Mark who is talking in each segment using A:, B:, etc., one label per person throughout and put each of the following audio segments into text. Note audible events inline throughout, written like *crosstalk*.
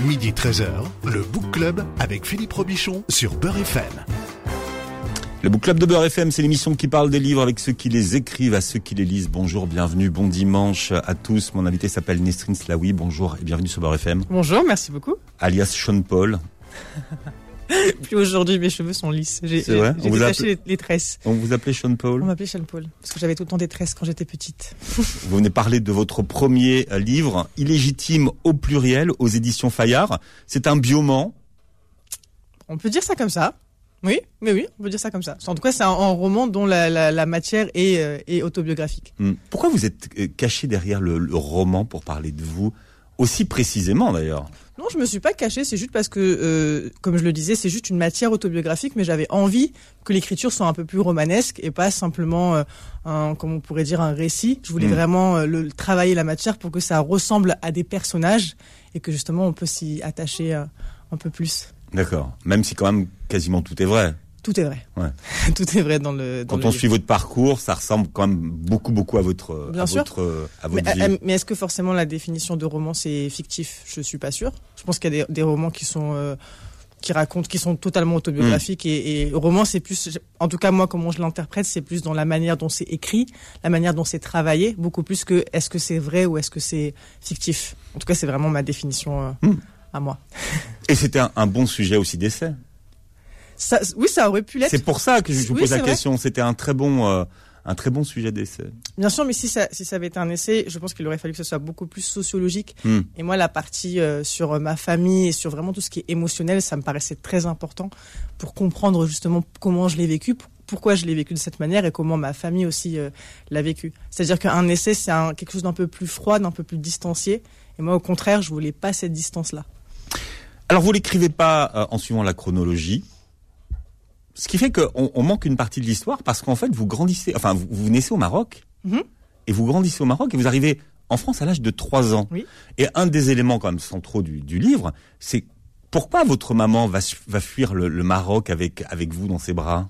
A: Midi 13h, le Book Club avec Philippe Robichon sur Beurre FM.
B: Le Book Club de Beurre FM, c'est l'émission qui parle des livres avec ceux qui les écrivent, à ceux qui les lisent. Bonjour, bienvenue, bon dimanche à tous. Mon invité s'appelle Nesrine Slaoui. Bonjour et bienvenue sur Beurre FM.
C: Bonjour, merci beaucoup.
B: Alias Sean Paul. *laughs* *laughs*
C: Puis aujourd'hui, mes cheveux sont lisses. J'ai
B: On
C: détaché les, les tresses.
B: On vous appelait Sean
C: On
B: Paul.
C: m'appelait Sean Paul parce que j'avais tout le temps des tresses quand j'étais petite. *laughs*
B: Vous venez parler de votre premier euh, livre, Illégitime au pluriel, aux éditions Fayard. C'est un bioman.
C: On peut dire ça comme ça. Oui, mais oui, on peut dire ça comme ça. En tout cas, c'est un, un roman dont la, la- la matière est, euh, est autobiographique.
B: Hmm. Pourquoi vous êtes euh, caché derrière le, le roman pour parler de vous aussi précisément d'ailleurs?
C: Non, je me suis pas cachée, c'est juste parce que, euh, comme je le disais, c'est juste une matière autobiographique, mais j'avais envie que l'écriture soit un peu plus romanesque et pas simplement euh, un, comme on pourrait dire, un récit. Je voulais
B: Mm.
C: vraiment euh, le, travailler la matière pour que ça ressemble à des personnages et que justement on peut s'y attacher euh, un peu plus.
B: D'accord. Même si quand même quasiment tout est vrai.
C: Tout est vrai.
B: Ouais. *laughs*
C: Tout est vrai dans le. Dans
B: Quand
C: le
B: on
C: livre.
B: suit votre parcours, ça ressemble quand même beaucoup, beaucoup à votre,
C: Bien
B: à
C: sûr.
B: votre, euh, à
C: Mais,
B: votre vie.
C: euh, mais est-ce que forcément la définition de roman c'est fictif? Je suis pas sûre. Je pense qu'il y a des, des romans qui sont euh, qui racontent, qui sont totalement autobiographiques et, et roman c'est plus, en tout cas moi comment je l'interprète, c'est plus dans la manière dont c'est écrit, la manière dont c'est travaillé, beaucoup plus que est-ce que c'est vrai ou est-ce que c'est fictif. En tout cas c'est vraiment ma définition euh,
B: Hmm.
C: à moi.
B: Et c'était un, un bon sujet aussi d'essai.
C: Ça, oui ça aurait pu l'être.
B: C'est pour ça que je vous
C: Oui,
B: pose la question. C'était un très bon, euh, un très bon sujet d'essai.
C: Bien sûr, mais si ça, si ça avait été un essai, je pense qu'il aurait fallu que ce soit beaucoup plus sociologique.
B: Hmm.
C: Et moi, la partie euh, sur ma famille et sur vraiment tout ce qui est émotionnel, ça me paraissait très important pour comprendre justement comment je l'ai vécu, pourquoi je l'ai vécu de cette manière et comment ma famille aussi euh, l'a vécu. C'est-à-dire qu'un essai, c'est quelque chose d'un peu plus froid, d'un peu plus distancié. Et moi, au contraire, je voulais pas cette distance-là.
B: Alors vous l'écrivez pas euh, en suivant la chronologie. Ce qui fait qu'on on manque une partie de l'histoire parce qu'en fait vous grandissez, enfin vous, vous naissez au Maroc
C: Mhm.
B: et vous grandissez au Maroc et vous arrivez en France à l'âge de 3 ans.
C: Oui.
B: Et un des éléments quand même centraux du, du livre, c'est pourquoi votre maman va, fuir le, le Maroc avec, avec vous dans ses bras?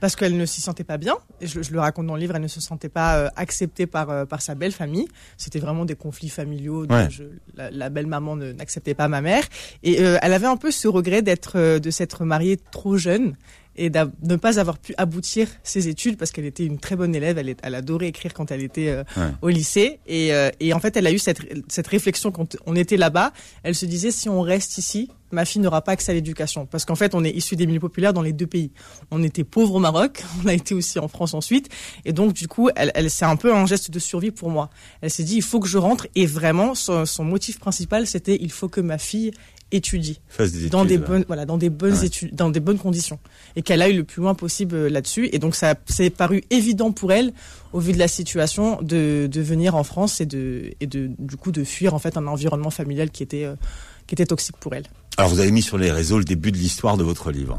C: Parce qu'elle ne s'y sentait pas bien. Et je, je le raconte dans le livre, elle ne se sentait pas euh, acceptée par, euh, par sa belle famille. C'était vraiment des conflits familiaux. dont
B: Ouais.
C: je- la, la belle maman n'acceptait pas ma mère. Et euh, elle avait un peu ce regret d'être, de s'être mariée trop jeune et de ne pas avoir pu aboutir ses études parce qu'elle était une très bonne élève. Elle, est- elle adorait écrire quand elle était euh,
B: Ouais.
C: au lycée. Et, euh, et en fait, elle a eu cette, cette réflexion quand on était là-bas. Elle se disait, si on reste ici, ma fille n'aura pas accès à l'éducation. Parce qu'en fait, on est issu des milieux populaires dans les deux pays. On était pauvres au Maroc, *laughs* on a été aussi en France ensuite. Et donc, du coup, elle, elle, c'est un peu un geste de survie pour moi. Elle s'est dit, il faut que je rentre. Et vraiment, son, son motif principal, c'était, il faut que ma fille étudie dans des bonnes voilà dans des bonnes études dans des bonnes conditions et qu'elle aille le plus loin possible euh, là-dessus et donc ça c'est paru évident pour elle au vu de la situation de, de venir en France et de et de du coup de fuir en fait un environnement familial qui était euh, qui était toxique pour elle.
B: Alors vous avez mis sur les réseaux le début de l'histoire de votre livre.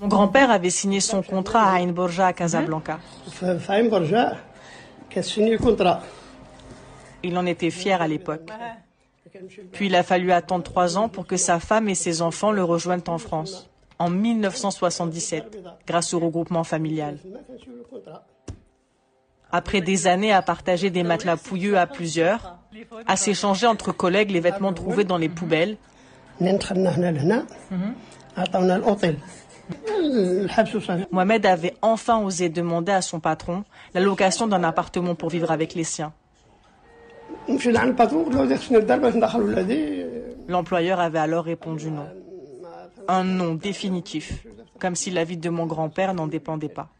C: Mon grand-père avait signé son contrat à Ain Borja à Casablanca.
D: Ain Borja, a signé contrat.
C: Il en était fier à l'époque. Puis il a fallu attendre trois ans pour que sa femme et ses enfants le rejoignent en France, en 1977, grâce au regroupement familial. Après des années à partager des matelas pouilleux à plusieurs, à s'échanger entre collègues les vêtements trouvés dans les poubelles. Mohamed avait enfin osé demander à son patron l'allocation d'un appartement pour vivre avec les siens. L'employeur avait alors répondu non. Un non définitif, comme si la vie de mon grand-père n'en dépendait pas.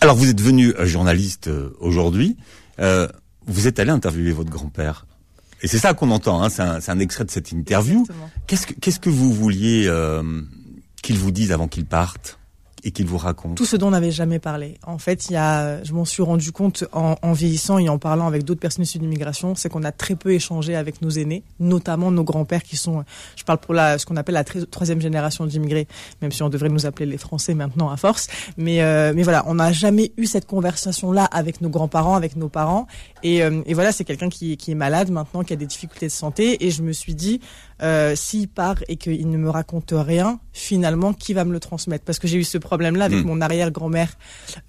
B: Alors vous êtes venu euh, journaliste euh, aujourd'hui, euh, vous êtes allé interviewer votre grand-père. Et c'est ça qu'on entend, hein, c'est un, extrait de cette interview. Qu'est-ce que, vous vouliez qu'il vous dise avant qu'il parte? Et qu'il vous raconte
C: Tout ce dont on n'avait jamais parlé. En fait, il y a, je m'en suis rendu compte en, vieillissant et en parlant avec d'autres personnes issues d'immigration, c'est qu'on a très peu échangé avec nos aînés, notamment nos grands-pères qui sont, je parle pour la, ce qu'on appelle la troisième génération d'immigrés, même si on devrait nous appeler les Français maintenant à force. Mais, euh, mais voilà, on n'a jamais eu cette conversation-là avec nos grands-parents, avec nos parents. Et, euh, et voilà, c'est quelqu'un qui est malade maintenant, qui a des difficultés de santé. Et je me suis dit, euh, s'il part et qu'il ne me raconte rien, finalement, qui va me le transmettre? Parce que j'ai eu ce problème-là avec
B: Mm.
C: mon arrière-grand-mère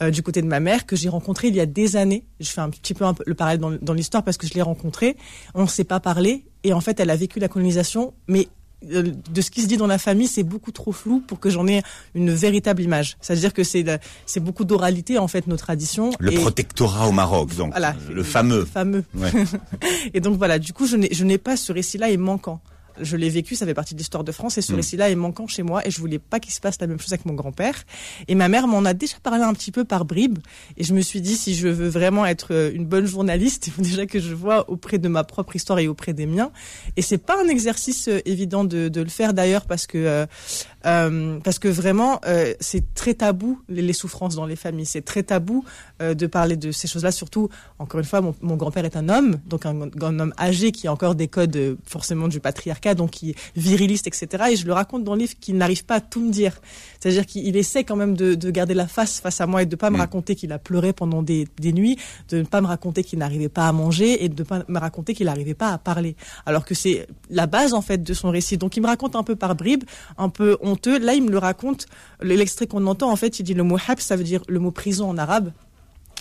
C: euh, du côté de ma mère que j'ai rencontré il y a des années. Je fais un petit peu un peu le parallèle dans, dans l'histoire parce que je l'ai rencontrée. On ne s'est pas parlé et en fait, elle a vécu la colonisation, mais euh, de ce qui se dit dans la famille, c'est beaucoup trop flou pour que j'en ai une véritable image. C'est-à-dire que c'est c'est beaucoup d'oralité en fait nos traditions.
B: Le
C: et-
B: protectorat au Maroc, donc
C: Voilà.
B: le fameux.
C: fameux.
B: Ouais. *laughs*
C: Et donc voilà, du coup, je n'ai je n'ai pas ce récit-là est manquant. Je l'ai vécu, ça fait partie de l'histoire de France, et ce
B: Mm.
C: récit-là est manquant chez moi, et je voulais pas qu'il se passe la même chose avec mon grand-père. Et ma mère m'en a déjà parlé un petit peu par bribes, et je me suis dit, si je veux vraiment être euh, une bonne journaliste, *laughs* il faut déjà que je vois auprès de ma propre histoire et auprès des miens. Et c'est pas un exercice euh, évident de, de le faire d'ailleurs, parce que euh, euh, parce que vraiment, euh, c'est très tabou les, les souffrances dans les familles. C'est très tabou euh, de parler de ces choses-là. Surtout, encore une fois, mon, mon grand-père est un homme, donc un, un homme âgé qui a encore des codes euh, forcément du patriarcat, donc qui est viriliste, etc. Et je le raconte dans le livre qu'il n'arrive pas à tout me dire. C'est-à-dire qu'il essaie quand même de, de garder la face face à moi et de pas me
B: Mm.
C: raconter qu'il a pleuré pendant des, des nuits, de ne pas me raconter qu'il n'arrivait pas à manger et de ne pas me raconter qu'il n'arrivait pas à parler. Alors que c'est la base en fait de son récit. Donc il me raconte un peu par bribes, un peu honteux. Là, il me le raconte. L'extrait qu'on entend, en fait, il dit le mot habs, ça veut dire le mot prison en arabe.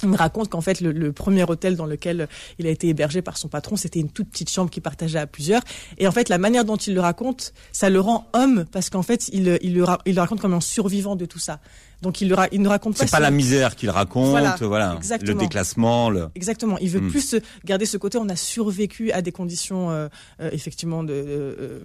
C: Il me raconte qu'en fait, le, le premier hôtel dans lequel il a été hébergé par son patron, c'était une toute petite chambre qu'il partageait à plusieurs. Et en fait, la manière dont il le raconte, ça le rend homme parce qu'en fait, il, il, le, il le raconte comme un survivant de tout ça. Donc, il, le il ne raconte pas.
B: C'est pas
C: ce-
B: la misère qu'il raconte,
C: Voilà,
B: voilà, le déclassement, le...
C: Exactement. Il veut
B: Mm.
C: plus garder ce côté. On a survécu à des conditions euh, euh, effectivement de, euh,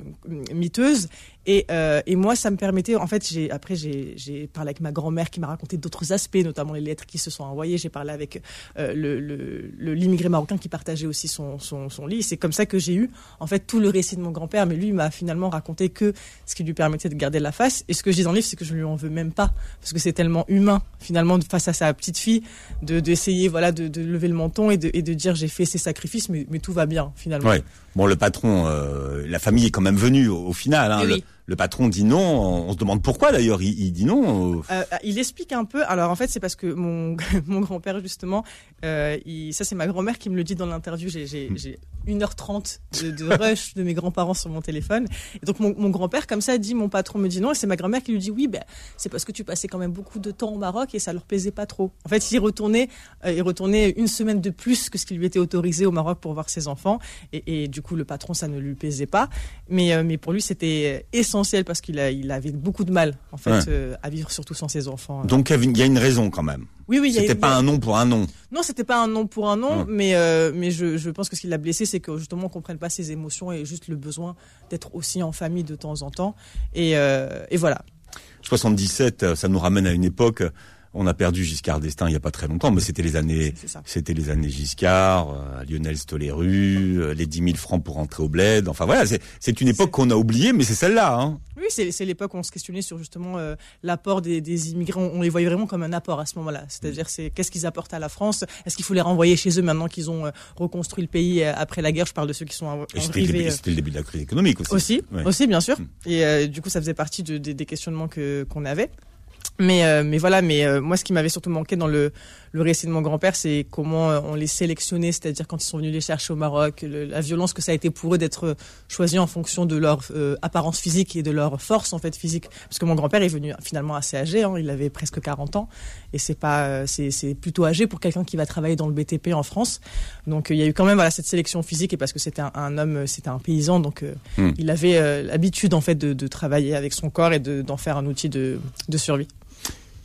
C: miteuses. Et, euh, et moi, ça me permettait. En fait, j'ai après j'ai j'ai parlé avec ma grand-mère qui m'a raconté d'autres aspects, notamment les lettres qui se sont envoyées. J'ai parlé avec euh, le le- le- l'immigré marocain qui partageait aussi son son, son lit. C'est comme ça que j'ai eu en fait tout le récit de mon grand-père. Mais lui m'a finalement raconté que ce qui lui permettait de garder la face. Et ce que je dis dans le livre, c'est que je lui en veux même pas parce que c'est tellement humain finalement de- face à sa petite fille de d'essayer voilà de, de lever le menton et de, et de dire j'ai fait ces sacrifices mais, mais tout va bien finalement
B: Ouais. Bon, le patron, euh, la famille est quand même venue au, au final. Hein.
C: Oui,
B: Le,
C: oui.
B: Le patron dit non. On se demande pourquoi d'ailleurs. Il, il dit non.
C: Euh, il explique un peu. Alors en fait, c'est parce que mon *laughs* mon grand-père justement, euh, il, ça c'est ma grand-mère qui me le dit dans l'interview. J'ai j'ai j'ai 1h30 de, de rush de mes grands-parents sur mon téléphone. Et donc mon, mon grand-père comme ça dit mon patron me dit non et c'est ma grand-mère qui lui dit oui ben c'est parce que tu passais quand même beaucoup de temps au Maroc et ça leur plaisait pas trop. En fait, il retournait euh, il retournait une semaine de plus que ce qui lui était autorisé au Maroc pour voir ses enfants et, et du coup le patron ça ne lui plaisait pas. Mais euh, mais pour lui c'était essentiel parce qu'il il avait beaucoup de mal en fait
B: Ouais.
C: euh, à vivre surtout sans ses enfants.
B: Donc il y a une raison quand même.
C: Oui, oui,
B: C'était pas
C: a-
B: un nom pour un nom.
C: Non, c'était pas un nom pour un nom,
B: Ouais.
C: mais euh, mais je, je pense que ce qui l'a blessé, c'est que justement on comprenne pas ses émotions et juste le besoin d'être aussi en famille de temps en temps. Et, euh, et voilà.
B: 77, euh, ça nous ramène à une époque. On a perdu Giscard d'Estaing il y a pas très longtemps, mais c'était les années, c'était les années Giscard, euh, Lionel Stoléru, euh, les 10 000 francs pour rentrer au bled. Enfin voilà, c'est- une époque qu'on a oubliée, mais c'est celle-là. Hein.
C: Oui, c'est l'époque où on se questionnait sur justement euh, l'apport des, des immigrants. On les voyait vraiment comme un apport à ce moment-là. C'est-à-dire, c'est qu'est-ce qu'ils apportent à la France? Est-ce qu'il faut les renvoyer chez eux maintenant qu'ils ont euh, reconstruit le pays après la guerre? Je parle de ceux qui sont
B: c'était le,
C: arrivés.
B: début- c'était le début de la crise économique aussi.
C: Aussi,
B: Ouais.
C: aussi bien sûr.
B: Mm.
C: Et du coup, ça faisait partie de- de- des questionnements que qu'on avait. Mais euh, mais voilà, mais euh, moi, ce qui m'avait surtout manqué dans le le récit de mon grand-père, c'est comment euh, on les sélectionnait, c'est-à-dire quand ils sont venus les chercher au Maroc, le- la violence que ça a été pour eux d'être euh, choisis en fonction de leur euh, apparence physique et de leur force en fait physique. Parce que mon grand-père est venu finalement assez âgé, hein, il avait presque 40 ans, et c'est pas c'est c'est plutôt âgé pour quelqu'un qui va travailler dans le BTP en France. Donc il y a eu quand même voilà cette sélection physique et parce que c'était un, un homme, c'était un paysan, donc
B: Hmm.
C: il avait l'habitude en fait de, de travailler avec son corps et de- d'en faire un outil de, de survie.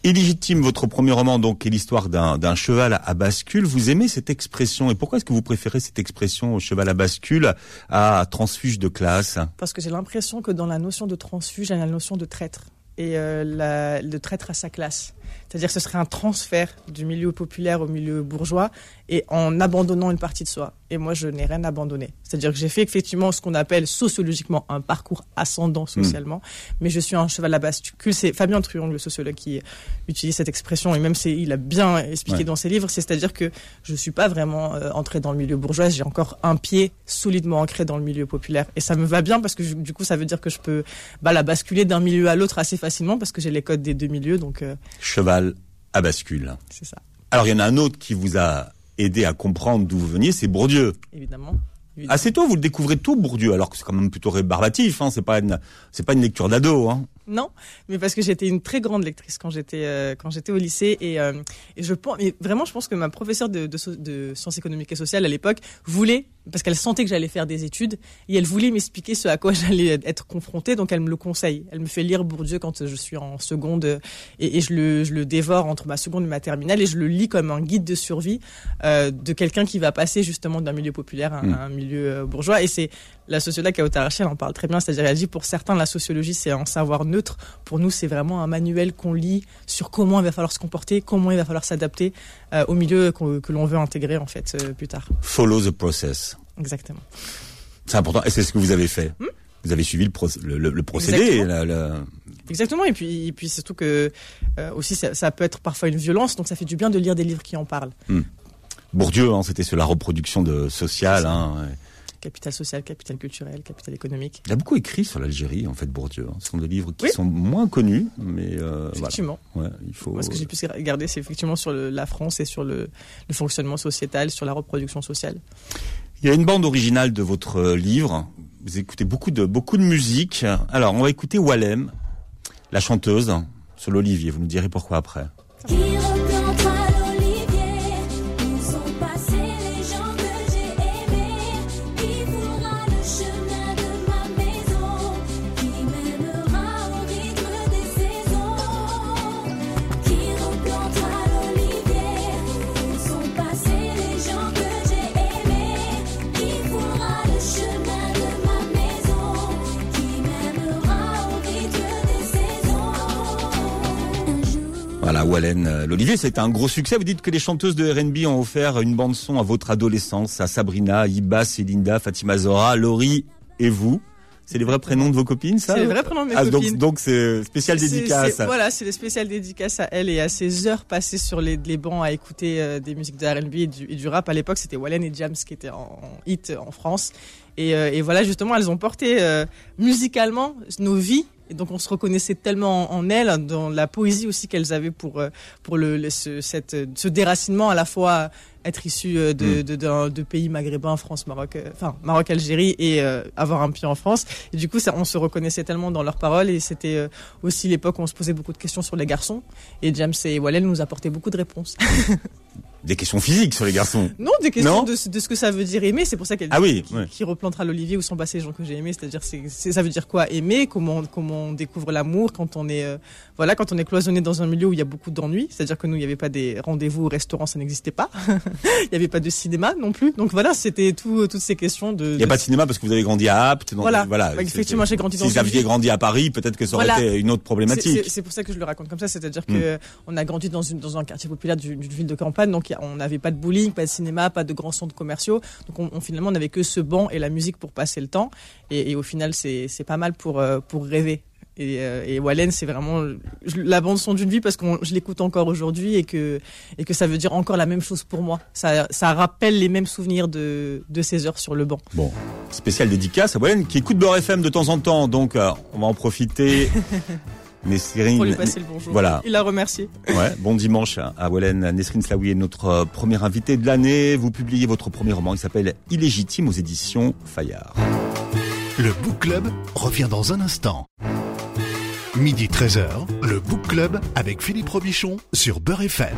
B: Illégitime, votre premier roman, donc, est l'histoire d'un cheval à bascule. Vous aimez cette expression et pourquoi est-ce que vous préférez cette expression cheval à bascule à transfuge de classe?
C: Parce que j'ai l'impression que dans la notion de transfuge, il y a la notion de traître et euh, le traître à sa classe. C'est-à-dire que ce serait un transfert du milieu populaire au milieu bourgeois et en abandonnant une partie de soi. Et moi, je n'ai rien abandonné. C'est-à-dire que j'ai fait effectivement ce qu'on appelle sociologiquement un parcours ascendant socialement, mais je suis un cheval à bascule. C'est Fabien Truong, le sociologue, qui utilise cette expression et même il a bien expliqué
B: Ouais.
C: dans ses livres. C'est- C'est-à-dire que je suis pas vraiment euh, entré dans le milieu bourgeois. J'ai encore un pied solidement ancré dans le milieu populaire et ça me va bien parce que je- du coup, ça veut dire que je peux bah, la basculer d'un milieu à l'autre assez facilement parce que j'ai les codes des deux milieux. Donc euh,
B: Cheval à bascule.
C: c'est ça,
B: Alors, il y en a un autre qui vous a aidé à comprendre d'où vous veniez, c'est Bourdieu.
C: évidemment.
B: Assez tôt, vous le découvrez tôt, Bourdieu, alors que c'est quand même plutôt rébarbatif. Hein, c'est pas une, c'est pas une lecture d'ado. Hein.
C: Non, mais parce que j'étais une très grande lectrice quand j'étais euh, quand j'étais au lycée et, euh, et je pense vraiment je pense que ma professeure de, de, so- de sciences économiques et sociales à l'époque voulait parce qu'elle sentait que j'allais faire des études et elle voulait m'expliquer ce à quoi *laughs* j'allais être confrontée donc elle me le conseille. Elle me fait lire Bourdieu quand je suis en seconde et, et je le je le dévore entre ma seconde et ma terminale et je le lis comme un guide de survie euh, de quelqu'un qui va passer justement d'un milieu populaire à, à un milieu euh, bourgeois et c'est la sociologue Kauta Rachel en parle très bien, c'est-à-dire elle dit pour certains la sociologie c'est un savoir neutre, pour nous c'est vraiment un manuel qu'on lit sur comment il va falloir se comporter, comment il va falloir s'adapter euh, au milieu que l'on veut intégrer en fait euh, plus tard.
B: Follow the process.
C: Exactement.
B: C'est important. Et c'est ce que vous avez fait. Vous avez suivi le, pro- le, le- le procédé.
C: Exactement.
B: la- la-
C: Exactement et puis et puis surtout que euh, aussi ça, ça peut être parfois une violence donc ça fait du bien de lire des livres qui en parlent.
B: Bourdieu, hein, c'était sur la reproduction de sociale. Hein, ouais.
C: Capital social, capital culturel, capital économique.
B: Il a beaucoup écrit sur l'Algérie, en fait, Bourdieu. hein. Ce sont des livres qui
C: Oui.
B: sont moins connus, mais euh, voilà.
C: Effectivement.
B: Ouais, il faut.
C: Moi, ce que j'ai pu regarder, c'est effectivement sur le- la France et sur le, le fonctionnement sociétal, sur la reproduction sociale.
B: Il y a une bande originale de votre euh, livre. Vous écoutez beaucoup de beaucoup de musique. Alors, on va écouter Walem, la chanteuse, sur l'Olivier. Vous nous direz pourquoi après. Wallen, euh, l'Olivier, c'est un gros succès. Vous dites que les chanteuses de R&B ont offert une bande son à votre adolescence, à Sabrina, Iba, Célinda, Fatima Zora, Laurie et vous. C'est les vrais prénoms de vos copines, ça
C: C'est les vrais prénoms de mes
B: Ah, donc-
C: copines.
B: Donc, c'est spécial
C: C'est-
B: dédicace.
C: c'est- Voilà, c'est des spéciales dédicaces à elle et à ses heures passées sur les, les bancs à écouter euh, des musiques de R&B et du, et du rap. À l'époque, c'était Wallen et Jams qui étaient en, en hit en France. Et, euh, et voilà, justement, elles ont porté euh, musicalement nos vies. Et donc, on se reconnaissait tellement en, elles, dans la poésie aussi qu'elles avaient pour euh, pour le, le- ce, cette, ce déracinement à la fois être issu euh, de,
B: Mm.
C: de, pays maghrébins, France, Maroc, euh, enfin Maroc, Algérie et euh, avoir un pied en France. Et du coup, ça, on se reconnaissait tellement dans leurs paroles et c'était euh, aussi l'époque où on se posait beaucoup de questions sur les garçons. Et James et Wallen nous apportaient beaucoup de réponses. *laughs*
B: Des questions physiques sur les garçons.
C: non, des questions
B: Non
C: de, ce- de ce que ça veut dire aimer. C'est pour ça qu'elle
B: Ah oui,
C: qui,
B: ouais.
C: qui replantera l'olivier où sont passés les gens que j'ai aimés. C'est-à-dire, c'est, c'est- ça veut dire quoi aimer Comment comment on découvre l'amour quand on est euh, voilà quand on est cloisonné dans un milieu où il y a beaucoup d'ennuis. C'est-à-dire que nous, il n'y avait pas des rendez-vous au restaurant, ça n'existait pas. *laughs* il n'y avait pas de cinéma non plus. Donc voilà, c'était tout, toutes ces questions de.
B: Il n'y a
C: de-
B: pas de cinéma parce que vous avez grandi à Apt. donc,
C: Voilà.
B: voilà.
C: Bah, effectivement, j'ai grandi dans
B: Si vous aviez grandi à Paris, peut-être que ça aurait
C: Voilà.
B: été une autre problématique.
C: C'est c'est pour ça que je le raconte comme ça, c'est-à-dire
B: Mm.
C: que on a grandi dans une dans un quartier populaire d'une d'une ville de campagne, donc on n'avait pas de bowling, pas de cinéma, pas de grands centres commerciaux, donc on, on- finalement on n'avait que ce banc et la musique pour passer le temps, et, et au final c'est pas mal pour euh, pour rêver. Et, euh, et Wallen, c'est vraiment la bande son d'une vie parce que je l'écoute encore aujourd'hui et que et que ça veut dire encore la même chose pour moi. Ça ça rappelle les mêmes souvenirs de de ces heures sur le banc.
B: Bon, spécial dédicace à Wallen qui écoute Beurre FM de temps en temps, donc euh, on va en profiter. *laughs* Nesrine,
C: Pour lui passer le bonjour.
B: Voilà.
C: Il l'a remercié.
B: Ouais, bon dimanche à Wallen. Nesrine Slaoui est notre euh, premier invité de l'année. Vous publiez votre premier roman, il s'appelle Illégitime aux éditions Fayard.
A: Le Book Club revient dans un instant. Midi 13h, le Book Club avec Philippe Robichon sur Beurre FM.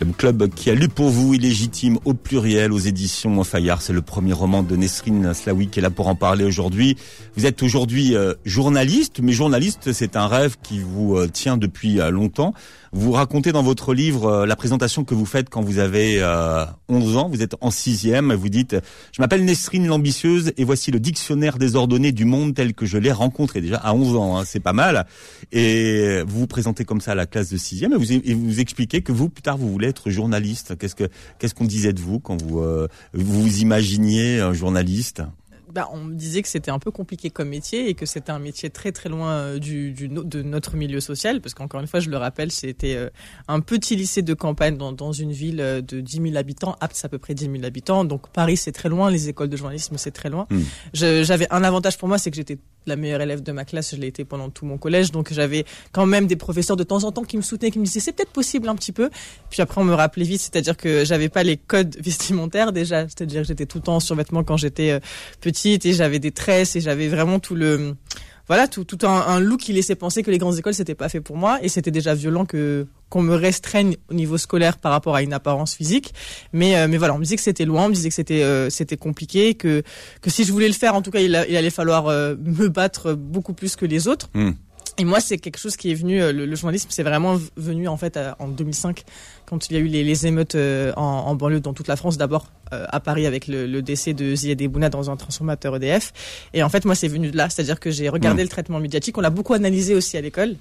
B: Le club qui a lu pour vous Illégitime au pluriel aux éditions Fayard. C'est le premier roman de Nesrine Slaoui qui est là pour en parler aujourd'hui. Vous êtes aujourd'hui euh, journaliste, mais journaliste, c'est un rêve qui vous euh, tient depuis euh, longtemps. Vous racontez dans votre livre euh, la présentation que vous faites quand vous avez euh, 11 ans. Vous êtes en sixième. Vous dites « Je m'appelle Nesrine l'ambitieuse et voici le dictionnaire désordonné du monde tel que je l'ai rencontré. » Déjà à 11 ans, hein, c'est pas mal. Et vous vous présentez comme ça à la classe de sixième et vous, et vous expliquez que vous, plus tard, vous voulez être journaliste. Qu'est-ce que qu'est-ce qu'on disait de vous quand vous euh, vous, vous imaginiez un journaliste?
C: Bah, on me disait que c'était un peu compliqué comme métier et que c'était un métier très très loin euh, du, du de notre milieu social parce qu'encore une fois je le rappelle c'était euh, un petit lycée de campagne dans, dans une ville euh, de 10 000 habitants Apt c'est à peu près 10 000 habitants. Donc Paris c'est très loin. Les écoles de journalisme c'est très loin.
B: Hmm.
C: J'avais un avantage pour moi c'est que j'étais la meilleure élève de ma classe je l'ai été pendant tout mon collège. Donc j'avais quand même des professeurs de temps en temps qui me soutenaient qui me disaient c'est peut-être possible un petit peu. Puis après on me rappelait vite c'est-à-dire que j'avais pas les codes *laughs* vestimentaires déjà. C'est-à-dire que j'étais tout le temps en survêtement quand j'étais euh, petite et j'avais des tresses et j'avais vraiment tout le voilà tout, tout un, un look qui laissait penser que les grandes écoles c'était pas fait pour moi. Et c'était déjà violent que qu'on me restreigne au niveau scolaire par rapport à une apparence physique. Mais euh, mais voilà on me disait que c'était loin on me disait que c'était euh, c'était compliqué que que si je voulais le faire en tout cas il, il allait falloir euh, me battre beaucoup plus que les autres.
B: Hmm.
C: Et moi, c'est quelque chose qui est venu, euh, le, le journalisme, c'est vraiment venu en fait à- en 2005, quand il y a eu les, les émeutes euh, en, en banlieue dans toute la France. D'abord euh, à Paris avec le, le décès de Ziad Ebouna dans un transformateur EDF. Et en fait, moi, c'est venu de là, c'est-à-dire que j'ai regardé
B: Mm.
C: le traitement médiatique. On l'a beaucoup analysé aussi à l'école.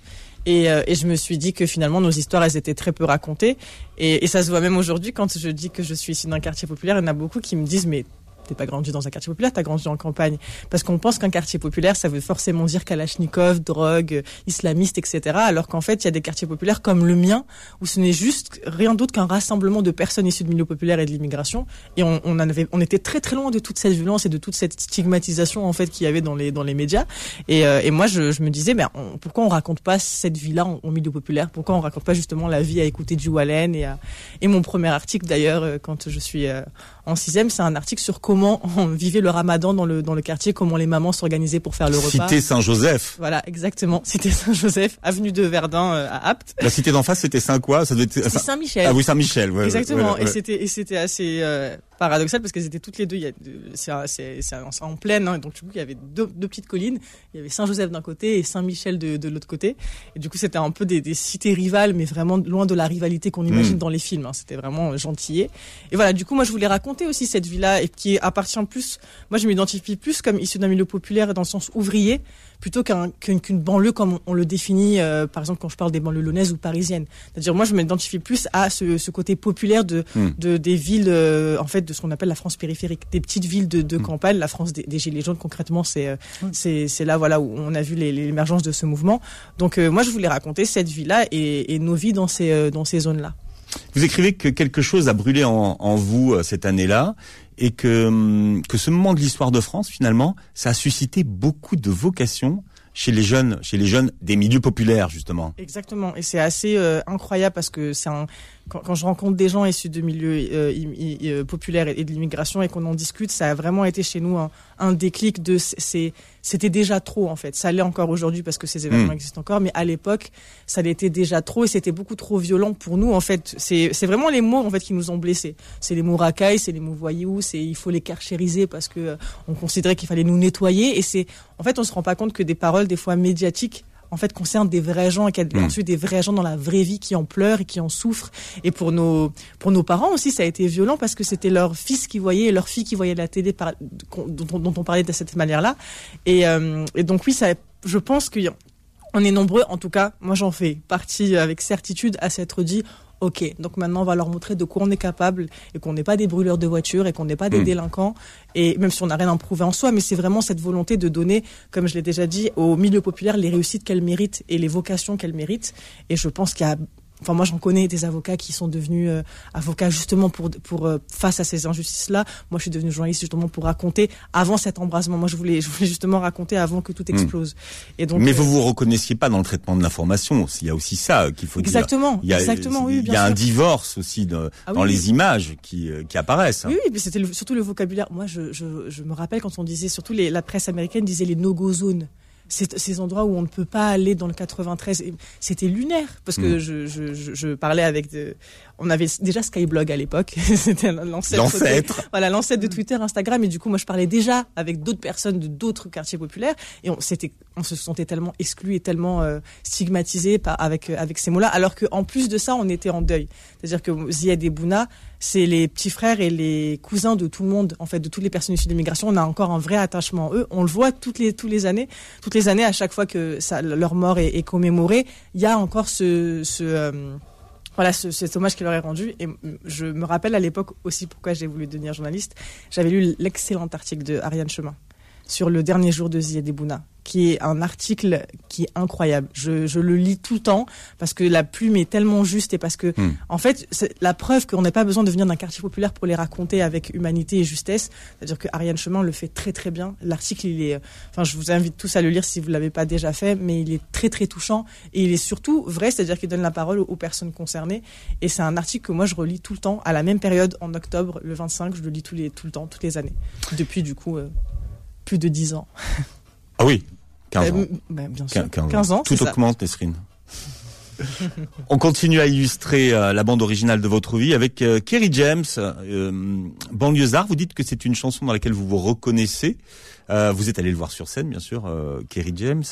C: Et, euh, et je me suis dit que finalement nos histoires elles étaient très peu racontées et, et ça se voit même aujourd'hui quand je dis que je suis issue d'un quartier populaire il y en a beaucoup qui me disent mais t'es pas grandi dans un quartier populaire, t'as grandi en campagne. Parce qu'on pense qu'un quartier populaire, ça veut forcément dire Kalachnikov, drogue, islamiste, etc. Alors qu'en fait, il y a des quartiers populaires comme le mien, où ce n'est juste rien d'autre qu'un rassemblement de personnes issues de milieux populaires et de l'immigration. Et on, on, en avait, on était très très loin de toute cette violence et de toute cette stigmatisation en fait qu'il y avait dans les dans les médias. Et, euh, et moi, je, je me disais, ben, on- pourquoi on raconte pas cette vie-là en- au milieu populaire? Pourquoi on raconte pas justement la vie à écouter du Wallen et à, et mon premier article d'ailleurs, euh, quand je suis euh, en sixième, c'est un article sur comment on vivait le ramadan dans le, dans le quartier, comment les mamans s'organisaient pour faire le repas.
B: Cité Saint-Joseph.
C: Voilà, exactement. C'était Saint-Joseph, avenue de Verdun euh, à Apt.
B: La cité d'en face, c'était Saint quoi Ça devait être
C: C'est
B: Saint-
C: Saint-Michel.
B: Ah oui, Saint-Michel. ouais,
C: Exactement.
B: ouais,
C: Et c'était et c'était assez euh, paradoxal parce qu'elles étaient toutes les deux. Il y a de- c'est en plaine, hein, donc du coup il y avait deux, deux petites collines. Il y avait Saint-Joseph d'un côté et Saint-Michel de, de l'autre côté. Et du coup c'était un peu des, des cités rivales, mais vraiment loin de la rivalité qu'on imagine
B: Mm.
C: dans les films. hein. C'était vraiment gentillet. Et voilà. Du coup moi je voulais raconter aussi cette vie-là et qui appartient plus. Moi je m'identifie plus comme issu d'un milieu populaire dans le sens ouvrier plutôt qu'un- qu'une qu'une banlieue comme on, on le définit, euh, par exemple quand je parle des banlieues lyonnaises ou parisiennes. C'est-à-dire moi je m'identifie plus à ce, ce côté populaire de,
B: Hmm.
C: de des villes, euh, en fait de ce qu'on appelle la France périphérique, des petites villes de, de
B: Hmm.
C: campagne. La France des, des gilets jaunes concrètement, c'est euh, c'est c'est là voilà où on a vu les- l'émergence de ce mouvement. Donc euh, moi je voulais raconter cette vie-là et, et nos vies dans ces euh, dans ces zones-là.
B: Vous écrivez que quelque chose a brûlé en, en vous euh, cette année-là et que, hum, que ce moment de l'histoire de France, finalement, ça a suscité beaucoup de vocations chez les jeunes, chez les jeunes des milieux populaires, justement.
C: Exactement, et c'est assez euh, incroyable parce que c'est un quand, quand je rencontre des gens issus de milieux euh, i- euh, populaires et, de l'immigration et qu'on en discute, ça a vraiment été chez nous un, un déclic de c'est- c'était déjà trop en fait. Ça l'est encore aujourd'hui parce que ces événements
B: Mm.
C: existent encore, mais à l'époque ça l'était déjà trop et c'était beaucoup trop violent pour nous en fait. C'est c'est vraiment les mots en fait qui nous ont blessés. C'est les mots racailles, c'est les mots voyous, c'est il faut les carchériser parce que euh, on considérait qu'il fallait nous nettoyer et c'est en fait on se rend pas compte que des paroles des fois médiatiques en fait concerne des vrais gens et qu'il y a
B: Mm.
C: ensuite des vrais gens dans la vraie vie qui en pleurent et qui en souffrent. Et pour nos pour nos parents aussi ça a été violent parce que c'était leur fils qui voyait et leur fille qui voyait la télé par, qu'on- dont, dont on parlait de cette manière là et, euh, et donc oui ça je pense que on est nombreux. En tout cas moi j'en fais partie avec certitude à s'être dit Ok, donc maintenant on va leur montrer de quoi on est capable et qu'on n'est pas des brûleurs de voitures et qu'on n'est pas des
B: Mm.
C: délinquants et même si on n'a rien à prouver en soi, mais c'est vraiment cette volonté de donner, comme je l'ai déjà dit, au milieu populaire les réussites qu'elles méritent et les vocations qu'elles méritent. Et je pense qu'il y a, enfin moi j'en connais des avocats qui sont devenus euh, avocats justement pour pour euh, face à ces injustices-là. Moi je suis devenue journaliste justement pour raconter avant cet embrasement. Moi je voulais je voulais justement raconter avant que tout explose. Et donc
B: Mais
C: euh,
B: vous vous reconnaissiez pas dans le traitement de l'information. Il y a aussi ça euh, qu'il faut dire.
C: exactement,
B: Il y a,
C: exactement, oui,
B: il y a un
C: sûr.
B: divorce aussi de-
C: Ah
B: dans
C: oui,
B: les
C: oui.
B: images qui, euh, qui apparaissent.
C: Oui, oui, mais c'était surtout le vocabulaire. Moi, je, je, je me rappelle quand on disait, surtout les, la presse américaine disait les no-go zones. C'est- Ces endroits où on ne peut pas aller dans le 93, Et c'était lunaire parce que
B: Mm.
C: je, je, je, je parlais avec, de, on avait déjà Skyblog à l'époque, *laughs* c'était l'ancêtre,
B: L'ancêtre.
C: voilà l'ancêtre de Twitter, Instagram, et du coup moi je parlais déjà avec d'autres personnes de d'autres quartiers populaires, et on on se sentait tellement exclus et tellement euh, stigmatisés par, avec euh, avec ces mots-là, alors que en plus de ça on était en deuil, c'est-à-dire que Ziad et Bouna, c'est les petits frères et les cousins de tout le monde, en fait, de toutes les personnes issues de l'immigration. On a encore un vrai attachement à eux. On le voit toutes les toutes les années, toutes les années, à chaque fois que ça, leur mort est, est commémorée, il y a encore ce, ce euh, voilà, ce, cet hommage qui leur est rendu. Et je me rappelle à l'époque aussi pourquoi j'ai voulu devenir journaliste. J'avais lu l'excellent article de Ariane Chemin sur le dernier jour de Ziad Bouna qui est un article qui est incroyable. Je, je le lis tout le temps parce que la plume est tellement juste et parce que,
B: Hmm.
C: en fait, c'est la preuve qu'on n'a pas besoin de venir d'un quartier populaire pour les raconter avec humanité et justesse. C'est-à-dire que Ariane Chemin le fait très très bien. L'article, il est, enfin, je vous invite tous à le lire si vous l'avez pas déjà fait, mais il est très très touchant et il est surtout vrai, c'est-à-dire qu'il donne la parole aux, aux personnes concernées. Et c'est un article que moi je relis tout le temps à la même période en octobre, le 25, je le lis tous les, tout le temps, toutes les années, depuis du coup euh, plus de 10 ans.
B: Ah oui, 15 ans.
C: Euh, ben, bien sûr.
B: 15,
C: 15 ans,
B: Tout augmente, Nesrine. *laughs* On continue à illustrer euh, la bande originale de votre vie avec euh, Kerry James, euh, Banlieusard. Vous dites que c'est une chanson dans laquelle vous vous reconnaissez. Vous êtes allé le voir sur scène, bien sûr, Kerry James.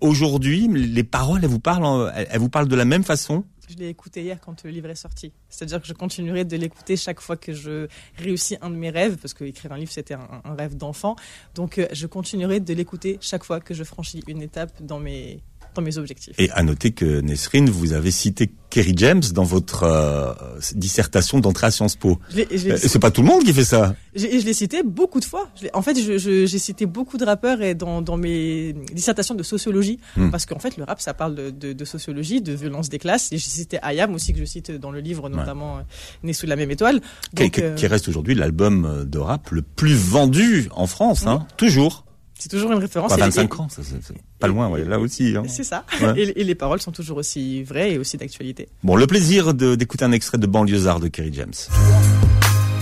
B: Aujourd'hui, les paroles, elles vous parlent, en- elles, elles vous parlent de la même façon.
C: Je l'ai écouté hier quand le livre est sorti. C'est-à-dire que je continuerai de l'écouter chaque fois que je réussis un de mes rêves, parce que écrire un livre, c'était un, un rêve d'enfant. Donc, euh, je continuerai de l'écouter chaque fois que je franchis une étape dans mes, dans mes objectifs.
B: Et à noter que Nesrine, vous avez cité Kerry James dans votre euh, dissertation d'entrée à Sciences Po. Euh, C'est pas tout le monde qui fait ça.
C: Et je l'ai cité beaucoup de fois. Je en fait, j'ai cité beaucoup de rappeurs et dans, dans mes dissertations de sociologie,
B: Hmm.
C: parce qu'en fait, le rap, ça parle de, de, de sociologie, de violence des classes. Et j'ai cité Ayam aussi, que je cite dans le livre, notamment euh, Né sous la même étoile.
B: Qui,
C: Donc,
B: qui- qui reste aujourd'hui l'album de rap le plus vendu en France, hein, toujours.
C: C'est toujours une référence.
B: Pas
C: Et-
B: 25
C: et-
B: ans, ça, c'est c'est pas loin, ouais, là aussi. hein.
C: C'est ça.
B: Ouais.
C: Et, et les paroles sont toujours aussi vraies et aussi d'actualité.
B: Bon, le plaisir de- d'écouter un extrait de Banlieusard de Kerry James.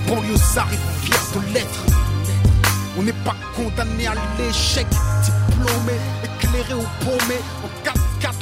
E: Banlieusard est fier de l'être. On n'est pas condamné à l'échec. Diplômé, éclairé ou paumé. En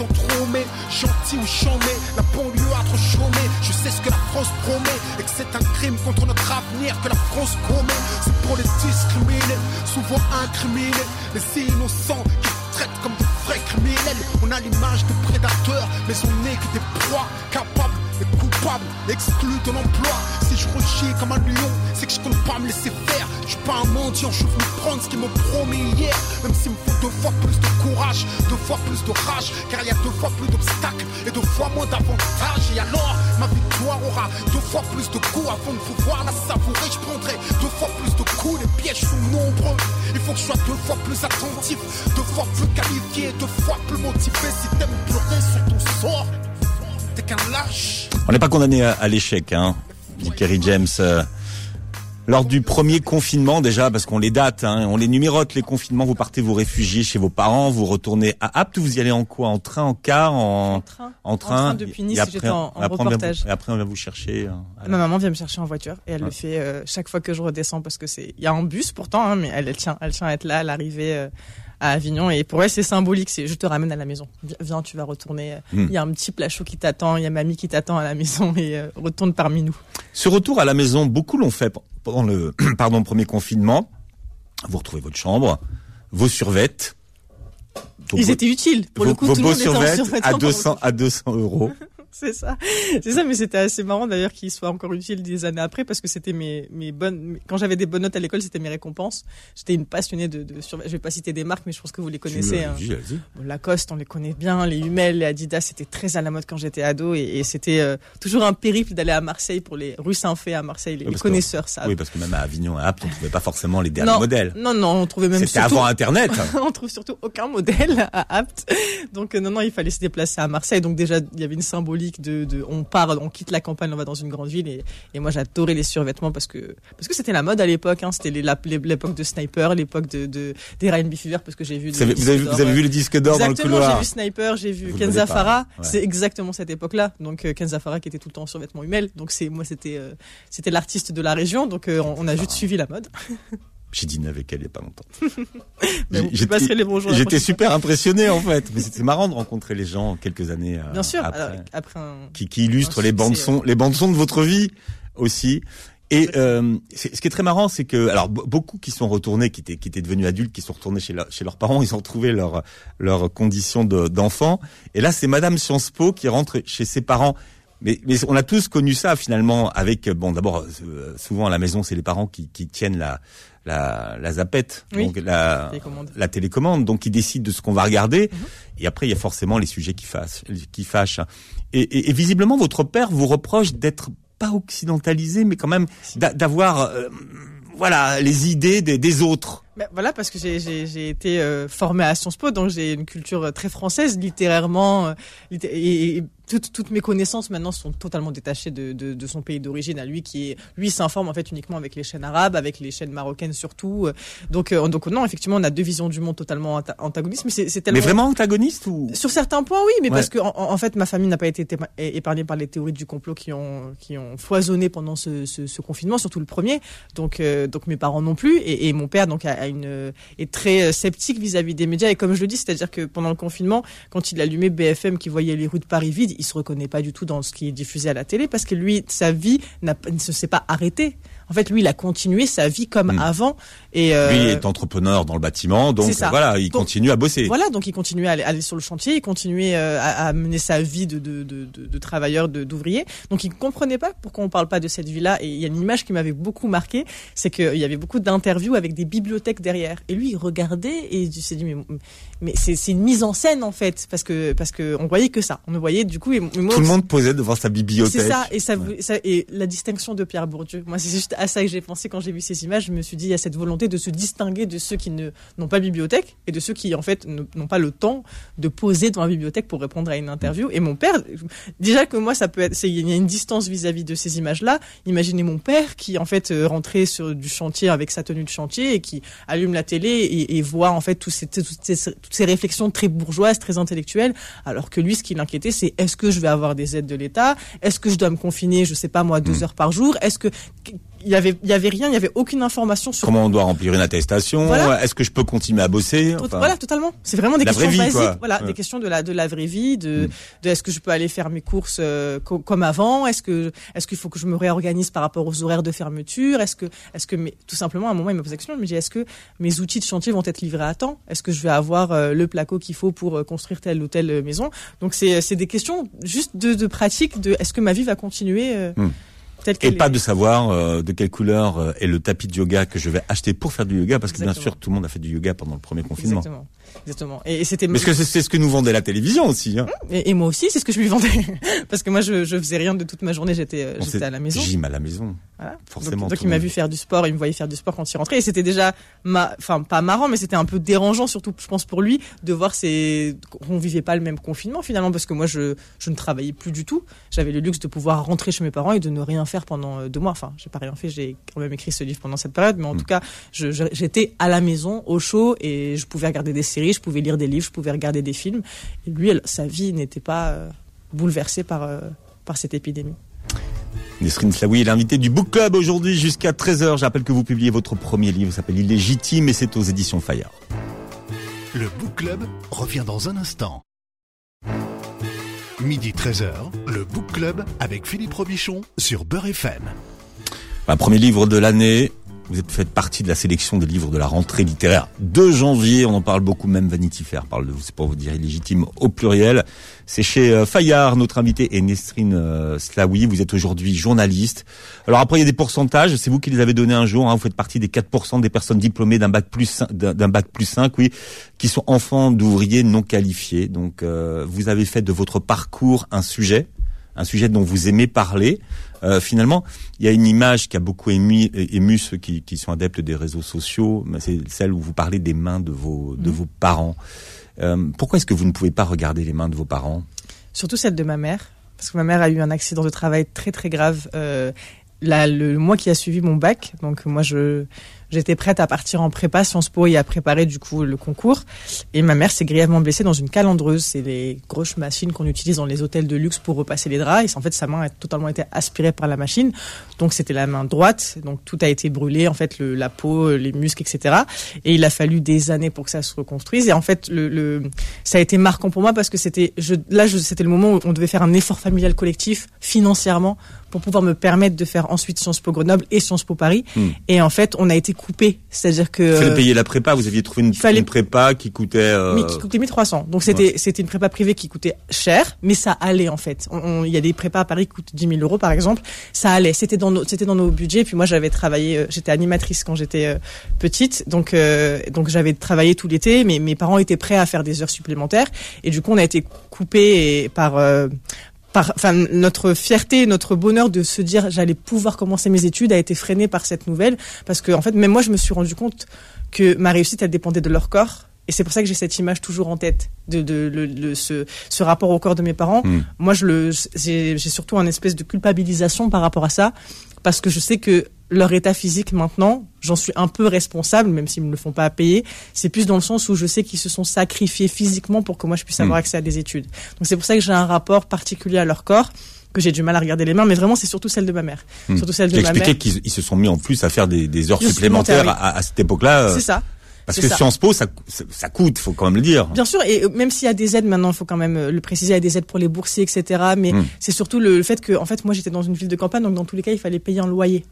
E: 4-4 entrômé, gentil ou chômé. La banlieue a trop chômé. Je sais ce que la France promet. Et que c'est un crime contre notre avenir que la France commet. C'est pour les discriminés, souvent incriminés. Les innocents qui traitent comme des vrais criminels. On a l'image de prédateurs, mais on n'est que des proies capables et coupables, exclus de l'emploi. Si je rechie comme un lion, c'est que je compte pas me laisser faire. Je suis pas un mendiant, je venu prendre ce qu'ils m'ont promis hier. Même s'il me faut deux fois plus de courage, deux fois plus de rage, car il y a deux fois plus d'obstacles et deux fois moins d'avantages. Et alors, ma victoire aura deux fois plus de coups avant de pouvoir la savourer. Je prendrai deux fois plus de coups, les pièges sont nombreux. Il faut que je sois deux fois plus attentif, deux fois plus qualifié, deux fois plus motivé. Si t'aimes pleurer sur ton sort, t'es qu'un lâche.
B: On n'est pas condamné à, à l'échec, hein, dit Kerry James. euh, lors du premier confinement, déjà, parce qu'on les date, hein, on les numérote, les confinements, vous partez vous réfugier chez vos parents, vous retournez à Apt, vous y allez en quoi? En train, en car, en,
C: En train.
B: en train
C: depuis Nice, j'étais en, en
B: et après, on vient
C: reportage.
B: vous- et après, on vient vous chercher. hein,
C: Ma maman vient me chercher en voiture et elle
B: Ouais.
C: le fait euh, chaque fois que je redescends parce que c'est il y a un bus pourtant hein, mais elle, elle tient elle tient à être là à l'arrivée euh, à Avignon et pour elle c'est symbolique c'est je te ramène à la maison viens, tu vas retourner euh, il
B: Hmm.
C: y a un petit plat chaud qui t'attend il y a mamie qui t'attend à la maison *laughs* et euh, retourne parmi nous
B: Ce retour à la maison, beaucoup l'ont fait pendant le *clears throat* pardon, premier confinement. Vous retrouvez votre chambre, vos survettes.
C: Ils
B: vos-
C: étaient utiles pour
B: vos,
C: le coup
B: vos
C: tout le
B: beaux
C: monde était en
B: survettes
C: survêtement
B: à
C: pendant le
B: 200, à 200 euros. *laughs* *laughs*
C: C'est ça, c'est ça, mais c'était assez marrant d'ailleurs qu'ils soient encore utiles des années après parce que c'était mes, mes bonnes. Quand j'avais des bonnes notes à l'école, c'était mes récompenses. J'étais une passionnée de, de survêt- Je vais pas citer des marques, mais je pense que vous les connaissez. hein. Bon, Lacoste, on les connaît bien. Les Hummel, les Adidas, c'était très à la mode quand j'étais ado et, et c'était euh, toujours un périple d'aller à Marseille pour les rues Saint-Fé à Marseille. Les,
B: Oui,
C: les
B: parce que-
C: connaisseurs savent.
B: Oui, parce que même à Avignon, à Apt, on trouvait pas forcément les derniers
C: non,
B: modèles.
C: non, non, on trouvait même
B: C'était avant Internet. *laughs*
C: on trouve surtout aucun modèle à Apt. Donc euh, non, non, il fallait se déplacer à Marseille. Donc déjà, il y avait une symbolique de, de on part, on quitte la campagne, on va dans une grande ville. Et, et moi, j'adorais les survêtements parce que parce que c'était la mode à l'époque. Hein. C'était les- les- l'époque de Sniper, l'époque de, de des Ryan B. Fever parce que j'ai vu.
B: Vous avez, vous avez,
C: disques
B: vous avez vu le disque d'or dans le
C: Exactement, j'ai
B: couloir.
C: vu Sniper, j'ai vu
B: Vous
C: Kenza Farah.
B: ouais.
C: C'est exactement cette époque-là. Donc euh, Kenza Farah qui était tout le temps en survêtement Hummel. Donc c'est moi, c'était euh, c'était l'artiste de la région. Donc euh, on, on a juste suivi la mode. *laughs*
B: J'ai dîné avec elle il y a pas longtemps. *laughs* J'étais- super impressionné en fait. Mais c'était marrant de rencontrer les gens quelques années euh,
C: Bien sûr.
B: après,
C: alors, après un,
B: qui, qui illustrent les bandes son, les bandes son de votre vie aussi. Et euh, ce qui est très marrant, c'est que alors be- beaucoup qui sont retournés, qui étaient qui étaient devenus adultes, qui sont retournés chez, leur- chez leurs parents, ils ont retrouvé leur leurs conditions de- d'enfant. Et là, c'est Madame Sciences Po qui rentre chez ses parents. Mais, mais on a tous connu ça finalement avec bon d'abord euh, souvent à la maison c'est les parents qui, qui tiennent la la, la zapette
C: Oui.
B: donc la
C: Télécommande.
B: la télécommande donc ils décident de ce qu'on va regarder
C: Mhm.
B: et après il y a forcément les sujets qui fâchent qui fâchent et, et, et visiblement votre père vous reproche d'être pas occidentalisé mais quand même d'a- d'avoir euh, voilà les idées des, des autres
C: Ben, voilà, parce que j'ai- été euh, formée à Sciences Po, donc j'ai une culture euh, très française, littérairement. euh, et, et toutes, toutes mes connaissances maintenant sont totalement détachées de, de, de son pays d'origine à lui, qui est, lui s'informe en fait uniquement avec les chaînes arabes, avec les chaînes marocaines surtout. euh, Donc, euh, donc non, effectivement, on a deux visions du monde totalement anta- antagonistes, mais c'est tellement.
B: Mais vraiment antagoniste ou?
C: Sur certains points, oui, mais
B: Ouais.
C: parce que en, en fait, ma famille n'a pas été épargnée par les théories du complot qui ont qui ont foisonné pendant ce, ce, ce confinement, surtout le premier. Donc euh, donc mes parents non plus, et, et mon père donc a, a euh, est très euh, sceptique vis-à-vis des médias. Et comme je le dis, c'est-à-dire que pendant le confinement, quand il allumait BFM, qui voyait les rues de Paris vides, il se reconnaît pas du tout dans ce qui est diffusé à la télé parce que lui, sa vie ne se s'est pas arrêtée. En fait, lui, il a continué sa vie comme
B: Hmm.
C: avant. Et euh,
B: lui est entrepreneur dans le bâtiment, donc euh, voilà, il
C: Donc,
B: continue à bosser.
C: voilà, donc il continuait à aller, aller sur le chantier, il continuait euh, à, à mener sa vie de, de, de, de, de travailleur, d'ouvrier. Donc il comprenait pas pourquoi on parle pas de cette vie-là. Et il y a une image qui m'avait beaucoup marqué, c'est qu'il y avait beaucoup d'interviews avec des bibliothèques derrière. Et lui, il regardait et il s'est dit mais, mais c'est, c'est une mise en scène en fait, parce que parce que on voyait que ça. On ne voyait du coup. Et, moi,
B: Tout le monde posait devant sa bibliothèque.
C: c'est ça et ça, ça et la distinction de Pierre Bourdieu. Moi, c'est juste à ça que j'ai pensé quand j'ai vu ces images. Je me suis dit, il y a cette volonté de se distinguer de ceux qui n'ont pas bibliothèque et de ceux qui en fait n'ont pas le temps de poser dans la bibliothèque pour répondre à une interview. Et mon père, déjà que moi, ça peut être, il y a une distance vis-à-vis de ces images-là. Imaginez mon père qui en fait euh, rentrait sur du chantier avec sa tenue de chantier et qui allume la télé et, et voit en fait ces, toutes, ces, toutes ces réflexions très bourgeoises, très intellectuelles, alors que lui, ce qui l'inquiétait, c'est est-ce que je vais avoir des aides de l'État? Est-ce que je dois me confiner, je sais pas moi, deux
B: Mm.
C: heures par jour? Est-ce que il y avait, il y avait rien, il y avait aucune information sur
B: Comment on doit remplir une attestation?
C: Voilà.
B: Est-ce que je peux continuer à bosser? Enfin,
C: voilà, totalement. C'est vraiment des
B: la
C: questions
B: vie,
C: basiques.
B: quoi.
C: Voilà,
B: Ouais.
C: des questions de la de la vraie vie, de,
B: Mm.
C: de est-ce que je peux aller faire mes courses euh, co- comme avant? Est-ce que est-ce qu'il faut que je me réorganise par rapport aux horaires de fermeture? Est-ce que est-ce que mes, tout simplement à un moment il me pose la question, il me dit est-ce que mes outils de chantier vont être livrés à temps? Est-ce que je vais avoir euh, le placo qu'il faut pour euh, construire telle ou telle euh, maison? Donc c'est c'est des questions juste de, de pratique de est-ce que ma vie va continuer euh,
B: Mm. Et pas de savoir euh, de quelle couleur euh, est le tapis de yoga que je vais acheter pour faire du yoga, parce que bien sûr tout le monde a fait du yoga pendant le premier confinement.
C: Exactement. Exactement. Et, et c'était
B: Mais que c'est ce que nous vendait la télévision aussi. Hein.
C: Et, et moi aussi, c'est ce que je lui vendais. *laughs* Parce que moi, je, je faisais rien de toute ma journée, j'étais euh, j'étais à la maison.
B: Gym à la maison.
C: Voilà.
B: Forcément.
C: Donc, donc il m'a vu faire du sport, il me voyait faire du sport quand il rentrait. Et c'était déjà, ma, enfin pas marrant, mais c'était un peu dérangeant, surtout je pense pour lui, de voir ces, qu'on vivait pas le même confinement finalement, parce que moi je, je ne travaillais plus du tout. J'avais le luxe de pouvoir rentrer chez mes parents et de ne rien faire pendant euh, deux mois. Enfin, j'ai pas rien fait, j'ai quand même écrit ce livre pendant cette période, mais en tout cas, je- je- j'étais à la maison, au chaud, et je pouvais regarder des séries, je pouvais lire des livres, je pouvais regarder des films. Et lui, elle- sa vie n'était pas euh, bouleversée par euh, par cette épidémie.
B: Nesrine Slaoui est l'invité du Book Club aujourd'hui jusqu'à 13h. Je rappelle que vous publiez votre premier livre, il s'appelle Illégitime et c'est aux éditions Fayard.
A: Le Book Club revient dans un instant. Midi 13h, le Book Club avec Philippe Robichon sur Beurre FM.
B: Un premier livre de l'année. Vous êtes fait partie de la sélection des livres de la rentrée littéraire de janvier. On en parle beaucoup, même Vanity Fair parle de vous. C'est pour vous dire illégitime au pluriel. C'est chez euh, Fayard. Notre invité est Nesrine euh, Slaoui. Vous êtes aujourd'hui journaliste. Alors après, il y a des pourcentages. C'est vous qui les avez donnés un jour. hein. Vous faites partie des 4% des personnes diplômées d'un bac plus d'un bac plus 5, oui, qui sont enfants d'ouvriers non qualifiés. Donc, euh, vous avez fait de votre parcours un sujet, un sujet dont vous aimez parler. Euh, finalement, il y a une image qui a beaucoup ému, ému ceux qui, qui sont adeptes des réseaux sociaux, c'est celle où vous parlez des mains de vos, de
C: Mhm.
B: vos parents. Euh, pourquoi est-ce que vous ne pouvez pas regarder les mains de vos parents?
C: Surtout celle de ma mère, parce que ma mère a eu un accident de travail très très grave euh, la- le mois qui a suivi mon bac. Donc moi je j'étais prête à partir en prépa Sciences Po et à préparer du coup le concours. Et ma mère s'est grièvement blessée dans une calandreuse, c'est les grosses machines qu'on utilise dans les hôtels de luxe pour repasser les draps. Et en fait sa main a totalement été aspirée par la machine. Donc c'était la main droite, donc tout a été brûlé, en fait le, la peau, les muscles, etc. Et il a fallu des années pour que ça se reconstruise. Et en fait le, le ça a été marquant pour moi parce que c'était je, là je- c'était le moment où on devait faire un effort familial collectif financièrement pour pouvoir me permettre de faire ensuite Sciences Po Grenoble et Sciences Po Paris.
B: Hmm.
C: Et en fait, on a été coupé, c'est-à-dire que
B: Il fallait payer la prépa. Vous aviez trouvé une,
C: fallait-
B: une prépa qui coûtait. euh,
C: mais qui coûtait 1300. Donc c'était c'était une prépa privée qui coûtait cher, mais ça allait en fait. Il y a des prépas à Paris qui coûtent 10 000 euros par exemple. Ça allait. C'était dans nos c'était dans nos budgets. Puis moi j'avais travaillé, euh, j'étais animatrice quand j'étais euh, petite, donc euh, donc j'avais travaillé tout l'été. Mais mes parents étaient prêts à faire des heures supplémentaires et du coup on a été coupé par euh, par, enfin, notre fierté, notre bonheur de se dire j'allais pouvoir commencer mes études a été freiné par cette nouvelle parce que en fait même moi je me suis rendu compte que ma réussite elle dépendait de leur corps et c'est pour ça que j'ai cette image toujours en tête de, de, le- le- ce, ce rapport au corps de mes parents.
B: Mm.
C: Moi je le j'ai j'ai surtout un espèce de culpabilisation par rapport à ça parce que je sais que leur état physique maintenant, j'en suis un peu responsable, même s'ils me le font pas payer. C'est plus dans le sens où je sais qu'ils se sont sacrifiés physiquement pour que moi je puisse avoir
B: Mm.
C: accès à des études. Donc c'est pour ça que j'ai un rapport particulier à leur corps, que j'ai du mal à regarder les mains, mais vraiment c'est surtout celle de ma mère.
B: Hmm.
C: Surtout celle de ma mère.
B: qu'ils ils se sont mis en plus à faire des, des heures supplémentaires à, à cette époque-là. euh,
C: C'est ça.
B: Parce que
C: ça.
B: Sciences Po, ça, ça, coûte, faut quand même le dire.
C: Bien sûr, et euh, même s'il y a des aides maintenant, il faut quand même euh, le préciser, il y a des aides pour les boursiers, etc. Mais
B: Mm.
C: c'est surtout le, le fait que, en fait, moi j'étais dans une ville de campagne, donc dans tous les cas, il fallait payer un loyer.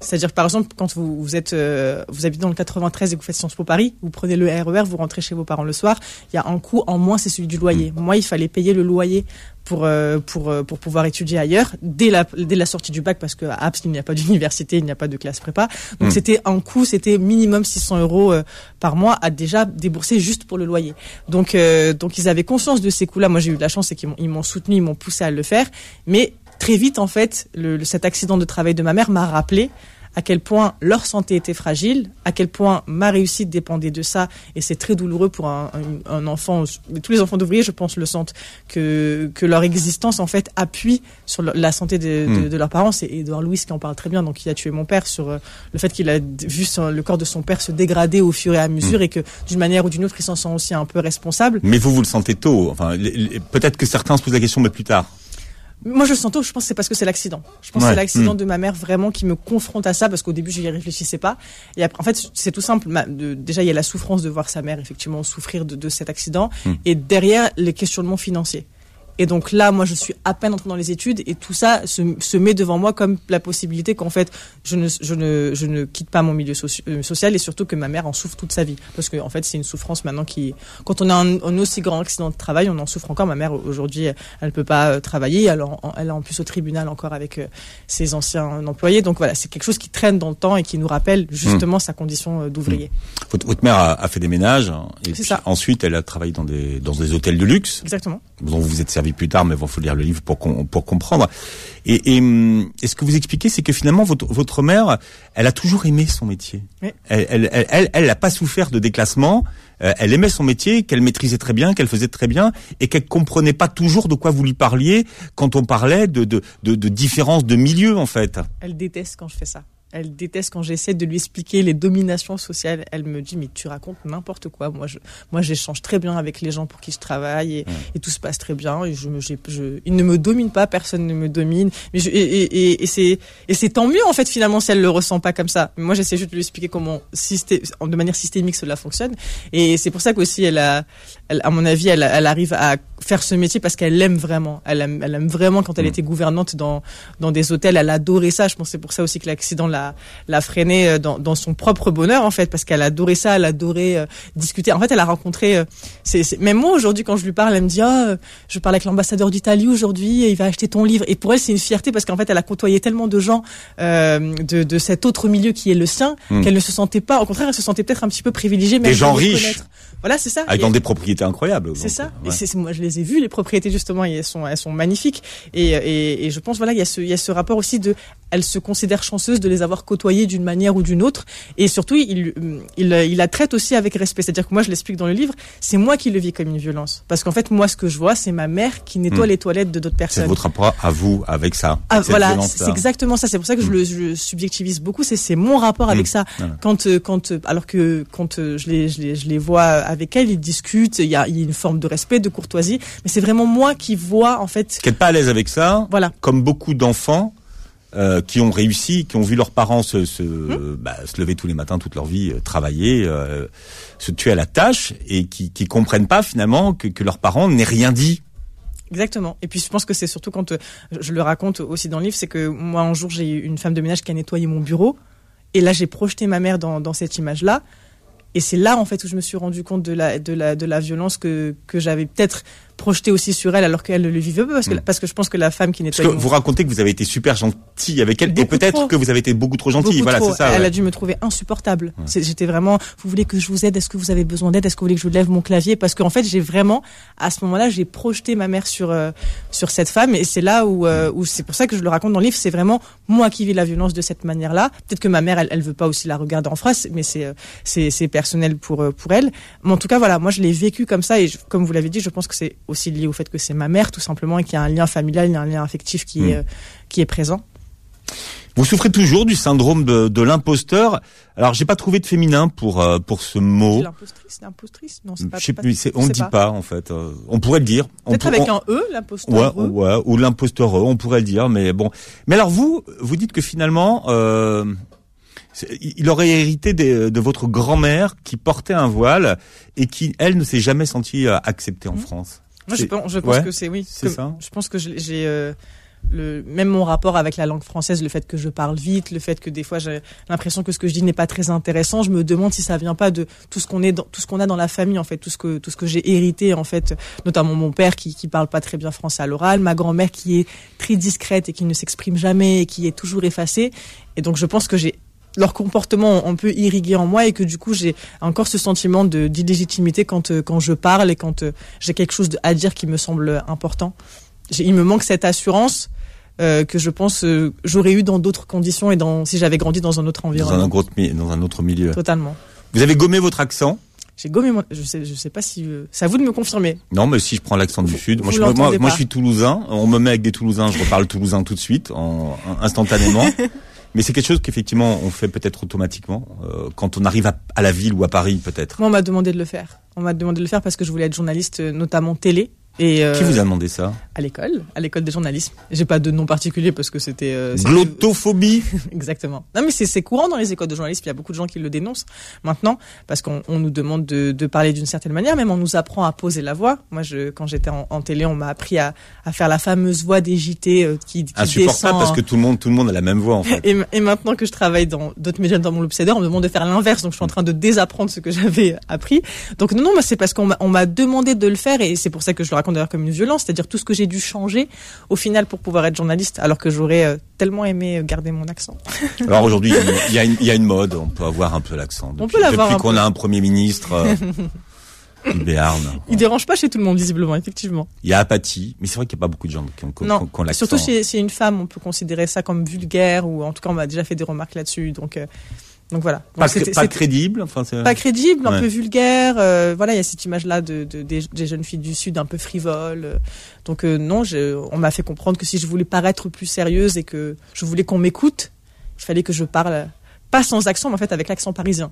C: C'est-à-dire, par exemple, quand vous, vous êtes, euh, vous habitez dans le 93 et que vous faites Sciences Po Paris, vous prenez le RER, vous rentrez chez vos parents le soir, il y a un coût en moins, c'est celui du loyer. Moi, il fallait payer le loyer pour euh, pour euh, pour pouvoir étudier ailleurs dès la dès la sortie du bac parce que à Aps il n'y a pas *laughs* d'université, il n'y a pas de classe prépa. Donc
B: Mm.
C: c'était un coût, c'était minimum 600 euros euh, par mois à déjà débourser juste pour le loyer. Donc euh, donc ils avaient conscience de ces coûts-là. Moi j'ai eu de la chance, c'est qu'ils m'ont ils m'ont soutenu, ils m'ont poussé à le faire. Mais très vite en fait, le, le- cet accident de travail de ma mère m'a rappelé à quel point leur santé était fragile, à quel point ma réussite dépendait de ça, et c'est très douloureux pour un, un- un enfant. Tous les enfants d'ouvriers, je pense, le sentent que que leur existence en fait appuie sur le- la santé de, de-
B: Mm.
C: de leurs parents. C'est Edouard Louis qui en parle très bien, donc il a tué mon père sur euh, le fait qu'il a vu son- le corps de son père se dégrader au fur et à mesure, et que d'une manière ou d'une autre, il s'en sent aussi un peu responsable.
B: Mais vous, vous le sentez tôt. Enfin, peut-être que certains se posent la question, mais plus tard.
C: Moi, je le sens tôt, je pense que c'est parce que c'est l'accident. Je pense
B: Ouais.
C: que c'est l'accident
B: Mm.
C: de ma mère vraiment qui me confronte à ça parce qu'au début, je n'y réfléchissais pas. Et après, en fait, c'est tout simple. Déjà, il y a la souffrance de voir sa mère effectivement souffrir de, de cet accident.
B: Mm.
C: Et derrière, les questionnements financiers. Et donc là, moi, je suis à peine entrée dans les études et tout ça se, se met devant moi comme la possibilité qu'en fait, je ne, je ne, je ne quitte pas mon milieu euh, social et surtout que ma mère en souffre toute sa vie. Parce que, en fait, c'est une souffrance maintenant qui, quand on a un, un aussi grand accident de travail, on en souffre encore. Ma mère, aujourd'hui, elle peut pas euh, travailler. Elle, est en- elle est en plus au tribunal encore avec euh, ses anciens employés. Donc voilà, c'est quelque chose qui traîne dans le temps et qui nous rappelle justement sa condition d'ouvrier.
B: Votre, votre mère a, a fait des ménages. hein, Et puis
C: ça.
B: ensuite, elle a travaillé dans des, dans des hôtels de luxe.
C: Exactement.
B: dont vous vous êtes servi plus tard, mais il faut lire le livre pour, com- pour comprendre. Et, et, hum, et ce que vous expliquez, c'est que finalement, votre, votre mère, elle a toujours aimé son métier.
C: Oui.
B: Elle, elle, elle, elle, elle n'a pas souffert de déclassement. Euh, elle aimait son métier, qu'elle maîtrisait très bien, qu'elle faisait très bien, et qu'elle comprenait pas toujours de quoi vous lui parliez quand on parlait de, de, de, de différence de milieu, en fait.
C: Elle déteste quand je fais ça. Elle déteste quand j'essaie de lui expliquer les dominations sociales. Elle me dit mais tu racontes n'importe quoi. Moi je moi j'échange très bien avec les gens pour qui je travaille et, et tout se passe très bien. Et je, me- j'ai- je, il ne me domine pas, personne ne me domine. Mais je, et, et, et, et c'est et c'est tant mieux en fait finalement si elle le ressent pas comme ça. Mais moi j'essaie juste de lui expliquer comment systé, de manière systémique cela fonctionne. Et c'est pour ça qu'aussi elle a, elle, à mon avis elle, elle arrive à faire ce métier parce qu'elle l'aime vraiment. Elle aime, elle aime vraiment quand elle était gouvernante dans dans des hôtels. Elle adorait ça. Je pense que c'est pour ça aussi que l'accident l'a l'a freinée euh, dans, dans son propre bonheur en fait parce qu'elle adorait ça. Elle adorait euh, discuter. En fait, elle a rencontré. euh, c'est même moi aujourd'hui quand je lui parle, elle me dit ah euh, je parle avec l'ambassadeur d'Italie aujourd'hui. Il va acheter ton livre. Et pour elle, c'est une fierté parce qu'en fait, elle a côtoyé tellement de gens euh, de de cet autre milieu qui est le sien
B: Mm.
C: qu'elle ne se sentait pas. Au contraire, elle se sentait peut-être un petit peu privilégiée.
B: Des
C: même
B: gens
C: de les
B: riches.
C: Voilà, c'est ça.
B: Avec
C: Et-
B: dans des propriétés incroyables.
C: c'est ça.
B: ouais.
C: Et moi, je les ai vues, les propriétés, justement, et elles sont, elles sont magnifiques. Et, et, et je pense, voilà, il y a ce, il y a ce rapport aussi de, elle se considère chanceuse de les avoir côtoyées d'une manière ou d'une autre. Et surtout, il, il, il la traite aussi avec respect. C'est-à-dire que moi, je l'explique dans le livre, c'est moi qui le vis comme une violence. Parce qu'en fait, moi, ce que je vois, c'est ma mère qui nettoie
B: Hmm.
C: les toilettes de d'autres
B: C'est
C: personnes.
B: votre rapport à vous avec ça.
C: Ah, voilà, c'est exactement ça. C'est pour ça que je le je le subjectivise beaucoup. C'est c'est mon rapport avec
B: Mm.
C: ça.
B: Voilà.
C: Quand euh, quand euh, alors que quand euh, je les je les je les vois avec elle, ils discutent. Il y a il y a une forme de respect, de courtoisie. Mais c'est vraiment moi qui vois en fait.
B: Qui n'êtes pas à l'aise avec ça,
C: Voilà.
B: comme beaucoup d'enfants euh, qui ont réussi, qui ont vu leurs parents se, se,
C: Hum.
B: bah, se lever tous les matins toute leur vie, euh, travailler, euh, se tuer à la tâche, et qui, qui comprennent pas finalement que, que leurs parents n'aient rien dit.
C: Exactement. Et puis je pense que c'est surtout quand je le raconte aussi dans le livre, c'est que moi un jour j'ai eu une femme de ménage qui a nettoyé mon bureau, et là j'ai projeté ma mère dans dans cette image là. Et c'est là en fait où je me suis rendu compte de la de la de la violence que que j'avais peut-être projeté aussi sur elle alors qu'elle ne le vivait pas parce que,
B: Mm.
C: parce que je pense que la femme qui
B: que
C: nettoie.
B: vous racontez que vous avez été super gentil avec elle, et peut-être que vous avez été beaucoup trop gentil.
C: Beaucoup
B: Voilà,
C: trop.
B: c'est ça.
C: Elle
B: ouais.
C: a dû me trouver insupportable. C'est- J'étais vraiment. Vous voulez que je vous aide Est-ce que vous avez besoin d'aide Est-ce que vous voulez que je lève mon clavier? Parce qu'en fait, j'ai vraiment, à ce moment-là, j'ai projeté ma mère sur euh, sur cette femme, et c'est là où euh, où c'est pour ça que je le raconte dans le livre. C'est vraiment moi qui vis la violence de cette manière-là. Peut-être que ma mère, elle, elle veut pas aussi la regarder en face, mais c'est euh, c'est c'est personnel pour euh, pour elle. Mais en tout cas, voilà, moi, je l'ai vécu comme ça, et je- comme vous l'avez dit, je pense que c'est aussi lié au fait que c'est ma mère, tout simplement, et qu'il y a un lien familial, il y a un lien affectif qui
B: Mm.
C: est euh, qui est présent.
B: Vous souffrez toujours du syndrome de, de l'imposteur. Alors, j'ai pas trouvé de féminin pour euh, pour ce mot.
C: L'impostrice, l'impostrice, non, c'est pas.
B: Sais
C: pas-
B: on le dit pas. en fait. Euh, on pourrait le dire.
C: Peut-être avec
B: on-
C: un E, l'imposteur.
B: Ouais,
C: E.
B: ouais, ou l'imposteur, on pourrait le dire, mais bon. Mais alors vous, vous dites que finalement, euh, il aurait hérité des- de votre grand-mère qui portait un voile et qui, elle, ne s'est jamais sentie euh, acceptée en
C: Mhm.
B: France.
C: Moi, je pense, je pense
B: ouais,
C: que c'est oui.
B: c'est ça.
C: Je pense que j'ai euh, le même mon rapport avec la langue française, le fait que je parle vite, le fait que des fois j'ai l'impression que ce que je dis n'est pas très intéressant. Je me demande si ça vient pas de tout ce qu'on est, dans, tout ce qu'on a dans la famille en fait, tout ce que tout ce que j'ai hérité en fait, notamment mon père qui qui parle pas très bien français à l'oral, ma grand-mère qui est très discrète et qui ne s'exprime jamais et qui est toujours effacée. Et donc je pense que j'ai leur comportement on peut irriguer en moi et que du coup j'ai encore ce sentiment de d'illégitimité quand euh, quand je parle et quand euh, j'ai quelque chose à dire qui me semble important. Il me manque cette assurance euh, que je pense j'aurais eu dans d'autres conditions et dans si j'avais grandi dans un autre
B: Dans
C: environnement.
B: un, autre, dans un autre milieu.
C: Totalement.
B: Vous avez gommé votre accent?
C: J'ai gommé mon je sais je sais pas si euh, c'est à vous de me confirmer.
B: Non, mais si je prends l'accent du
C: Vous-
B: sud, moi, je, moi, moi, je suis toulousain. On me met avec des toulousains, je reparle toulousain tout de suite, en, instantanément. *laughs* mais c'est quelque chose qu'effectivement on fait peut-être automatiquement euh, quand on arrive à, à la ville ou à Paris, peut-être.
C: Moi on m'a demandé de le faire. On m'a demandé de le faire parce que je voulais être journaliste euh, notamment télé et euh,
B: Qui vous a demandé ça
C: à l'école, à l'école des journalismes. J'ai pas de nom particulier parce que c'était euh,
B: Glottophobie *laughs*
C: Exactement. Non, mais c'est c'est courant dans les écoles de journalisme. Il y a beaucoup de gens qui le dénoncent maintenant parce qu'on on nous demande de, de parler d'une certaine manière. Même on nous apprend à poser la voix. Moi, je, quand j'étais en, en télé, on m'a appris à, à faire la fameuse voix des JT euh, qui, qui
B: Insupportable
C: descend.
B: parce que tout le monde, tout le monde a la même voix en fait. *laughs*
C: Et, et maintenant que je travaille dans d'autres médias dans mon l'Obsédeur, on me demande de faire l'inverse. Donc je suis en train de désapprendre ce que *laughs* j'avais appris. Donc non, non, c'est parce qu'on m'a on m'a demandé de le faire et c'est pour ça que je le raconte d'ailleurs comme une violence, c'est-à-dire tout ce que j'ai dû changer au final pour pouvoir être journaliste, alors que j'aurais euh, tellement aimé garder mon accent. *laughs*
B: Alors aujourd'hui, il y, a une- il y a une mode, on peut avoir un peu l'accent.
C: On
B: Depuis-
C: peut l'avoir
B: Depuis qu'on a un premier ministre, euh, *laughs* du Béarn.
C: Il dérange pas chez tout le monde visiblement, effectivement.
B: Il y a apathie, mais c'est vrai qu'il n'y a pas beaucoup de gens qui ont, qui
C: non,
B: ont
C: surtout si c'est une femme, on peut considérer ça comme vulgaire ou en tout cas on m'a déjà fait des remarques là-dessus. Donc euh, donc voilà. Donc,
B: Pas, crédible. Enfin, c'est-
C: pas crédible, un
B: Ouais.
C: peu vulgaire. euh, voilà, il y a cette image-là de, de- des, des jeunes filles du Sud un peu frivoles. euh. donc euh, non, je, on m'a fait comprendre que si je voulais paraître plus sérieuse et que je voulais qu'on m'écoute, il fallait que je parle pas sans accent, mais en fait avec l'accent parisien.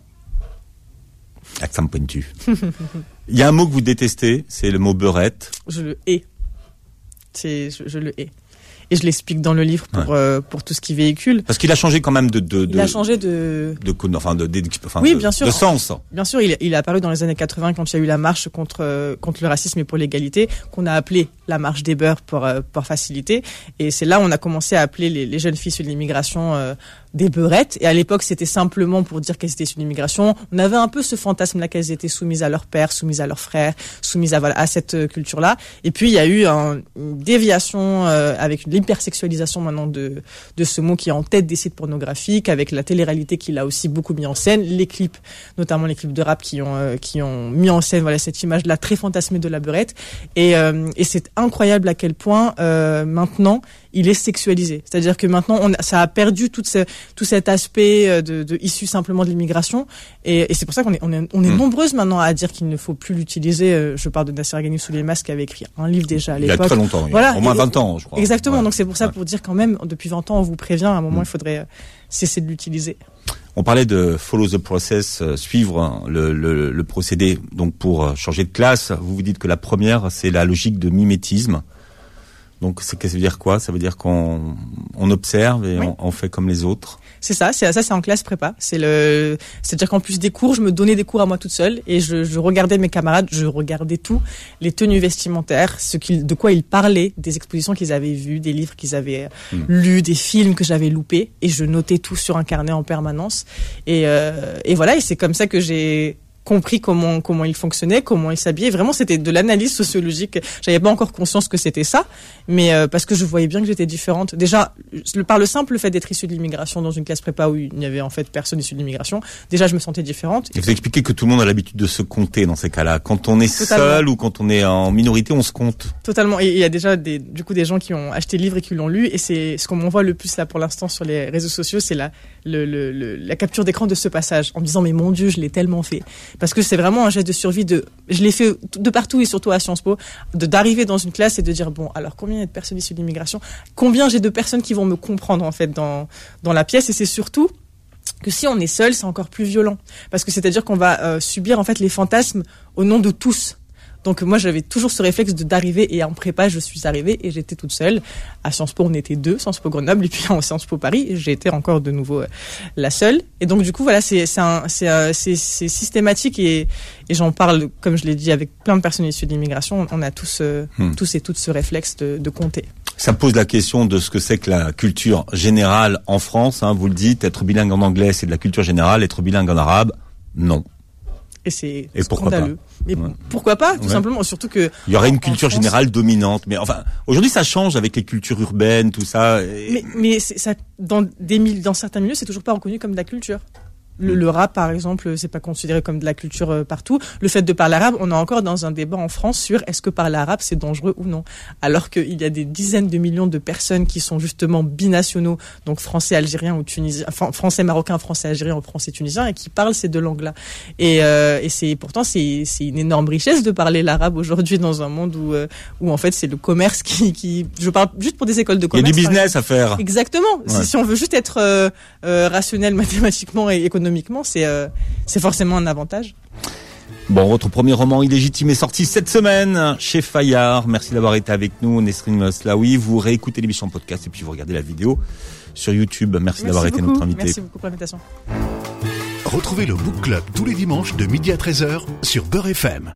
B: Accent pointu. *laughs* Il y a un mot que vous détestez, c'est le mot beurette.
C: Je le hais. C'est, je, je le hais. Et je l'explique dans le livre pour euh, pour tout ce qui véhicule.
B: Parce qu'il a changé quand même de, de,
C: Il
B: de,
C: a changé de
B: de, enfin, de, de- enfin,
C: Oui,
B: de-
C: bien sûr.
B: de sens.
C: Bien sûr, il, il est apparu dans les années 80 quand il y a eu la marche contre euh, contre le racisme et pour l'égalité, qu'on a appelé la marche des beurs pour euh, pour faciliter. Et c'est là où on a commencé à appeler les, les jeunes filles sur l'immigration euh, des beurettes. Et à l'époque, c'était simplement pour dire qu'elles étaient sur l'immigration. On avait un peu ce fantasme-là qu'elles étaient soumises à leur père, soumises à leurs frères, soumises à voilà à cette euh, culture-là. Et puis il y a eu un- une déviation euh, avec l'hypersexualisation maintenant de de ce mot qui est en tête des sites pornographiques, avec la télé-réalité qui l'a aussi beaucoup mis en scène, les clips, notamment les clips de rap qui ont euh, qui ont mis en scène voilà cette image-là très fantasmée de la beurette. Et euh, et c'est incroyable à quel point euh, maintenant il est sexualisé. C'est-à-dire que maintenant on ça a perdu tout ce tout cet aspect euh, de, de issu simplement de l'immigration. Et, et c'est pour ça qu'on est on est on est
B: Mm.
C: nombreuses maintenant à dire qu'il ne faut plus l'utiliser. Euh, Je parle de Nasser Ghani sous les masques qui avait écrit un livre déjà à
B: Il y a
C: l'époque.
B: très longtemps, il y a
C: Voilà,
B: au moins
C: et-
B: 20 ans, je crois.
C: Exactement. Donc c'est pour ça pour dire quand même depuis 20 ans on vous prévient à un moment
B: Mm.
C: il faudrait euh, cesser de l'utiliser.
B: On parlait de follow the process, euh, suivre hein, le, le, le procédé. Donc pour changer de classe, vous vous dites que la première, c'est la logique de mimétisme. Donc ça veut dire quoi? Ça veut dire qu'on on observe et
C: Oui.
B: on, on fait comme les autres.
C: C'est ça, c'est ça, c'est en classe prépa. C'est le, c'est-à-dire qu'en plus des cours, je me donnais des cours à moi toute seule et je, je regardais mes camarades, je regardais tout, les tenues vestimentaires, ce qu'ils, de quoi ils parlaient, des expositions qu'ils avaient vues, des livres qu'ils avaient euh,
B: Hmm.
C: lus, des films que j'avais loupés et je notais tout sur un carnet en permanence. Et, euh, et voilà, et c'est comme ça que j'ai compris comment comment il fonctionnait, comment il s'habillait. Vraiment, c'était de l'analyse sociologique. J'avais pas encore conscience que c'était ça, mais euh, parce que je voyais bien que j'étais différente. Déjà, le, par le simple fait d'être issue de l'immigration dans une classe prépa où il n'y avait en fait personne issue de l'immigration, déjà je me sentais différente.
B: Et vous expliquez que tout le monde a l'habitude de se compter dans ces cas-là. Quand on est
C: Totalement.
B: seul ou quand on est en minorité, on se compte.
C: Totalement. Et il y a déjà des, du coup des gens qui ont acheté le livre et qui l'ont lu. Et c'est ce qu'on m'envoie le plus là pour l'instant sur les réseaux sociaux, c'est la, la capture d'écran de ce passage en me disant mais mon Dieu, je l'ai tellement fait. Parce que c'est vraiment un geste de survie de, je l'ai fait de partout et surtout à Sciences Po, de d'arriver dans une classe et de dire bon alors combien il y a de personnes issues de l'immigration, combien j'ai de personnes qui vont me comprendre en fait dans dans la pièce? Et c'est surtout que si on est seul, c'est encore plus violent. Parce que c'est-à-dire qu'on va euh, subir en fait les fantasmes au nom de tous. Donc moi j'avais toujours ce réflexe de d'arriver et en prépa je suis arrivée et j'étais toute seule. À Sciences Po on était deux, Sciences Po Grenoble et puis en Sciences Po Paris j'ai été encore de nouveau euh, la seule. Et donc du coup voilà c'est euh, systématique et et j'en parle comme je l'ai dit avec plein de personnes issues de l'immigration. On a tous euh,
B: Hmm.
C: tous et toutes ce réflexe de, de compter.
B: Ça pose la question de ce que c'est que la culture générale en France. hein, vous le dites, être bilingue en anglais, c'est de la culture générale. Être bilingue en arabe, non.
C: Et c'est scandaleux. Mais
B: Ouais.
C: pourquoi pas tout
B: Ouais.
C: simplement surtout que
B: Il y aurait une culture
C: France-
B: générale dominante. Mais enfin, aujourd'hui, ça change avec les cultures urbaines, tout ça. et-
C: Mais, mais c'est- ça, dans, des, dans certains milieux, c'est toujours pas reconnu comme de la culture. Le, le rap, par exemple, c'est pas considéré comme de la culture euh, partout. Le fait de parler arabe, on est encore dans un débat en France sur est-ce que parler arabe c'est dangereux ou non. Alors qu'il y a des dizaines de millions de personnes qui sont justement binationaux, donc français, algérien ou tunisien, enfin, français, marocain, français, algérien ou français, tunisien, et qui parlent ces deux langues-là. Et, euh, et c'est pourtant c'est une énorme richesse de parler l'arabe aujourd'hui dans un monde où euh, où en fait c'est le commerce qui qui. Je parle juste pour des écoles de
B: Il y a
C: commerce.
B: du business à faire.
C: Exactement.
B: Ouais.
C: Si, si on veut juste être euh, rationnel mathématiquement et économiquement, c'est euh, c'est forcément un avantage.
B: Bon, votre premier roman illégitime est sorti cette semaine chez Fayard. Merci d'avoir été avec nous, Nesrine Slaoui. Vous réécoutez l'émission en podcast et puis vous regardez la vidéo sur YouTube. Merci, d'avoir été notre invité.
C: Merci beaucoup pour l'invitation.
A: Retrouvez le Book Club tous les dimanches de midi à 13h sur Beurre FM.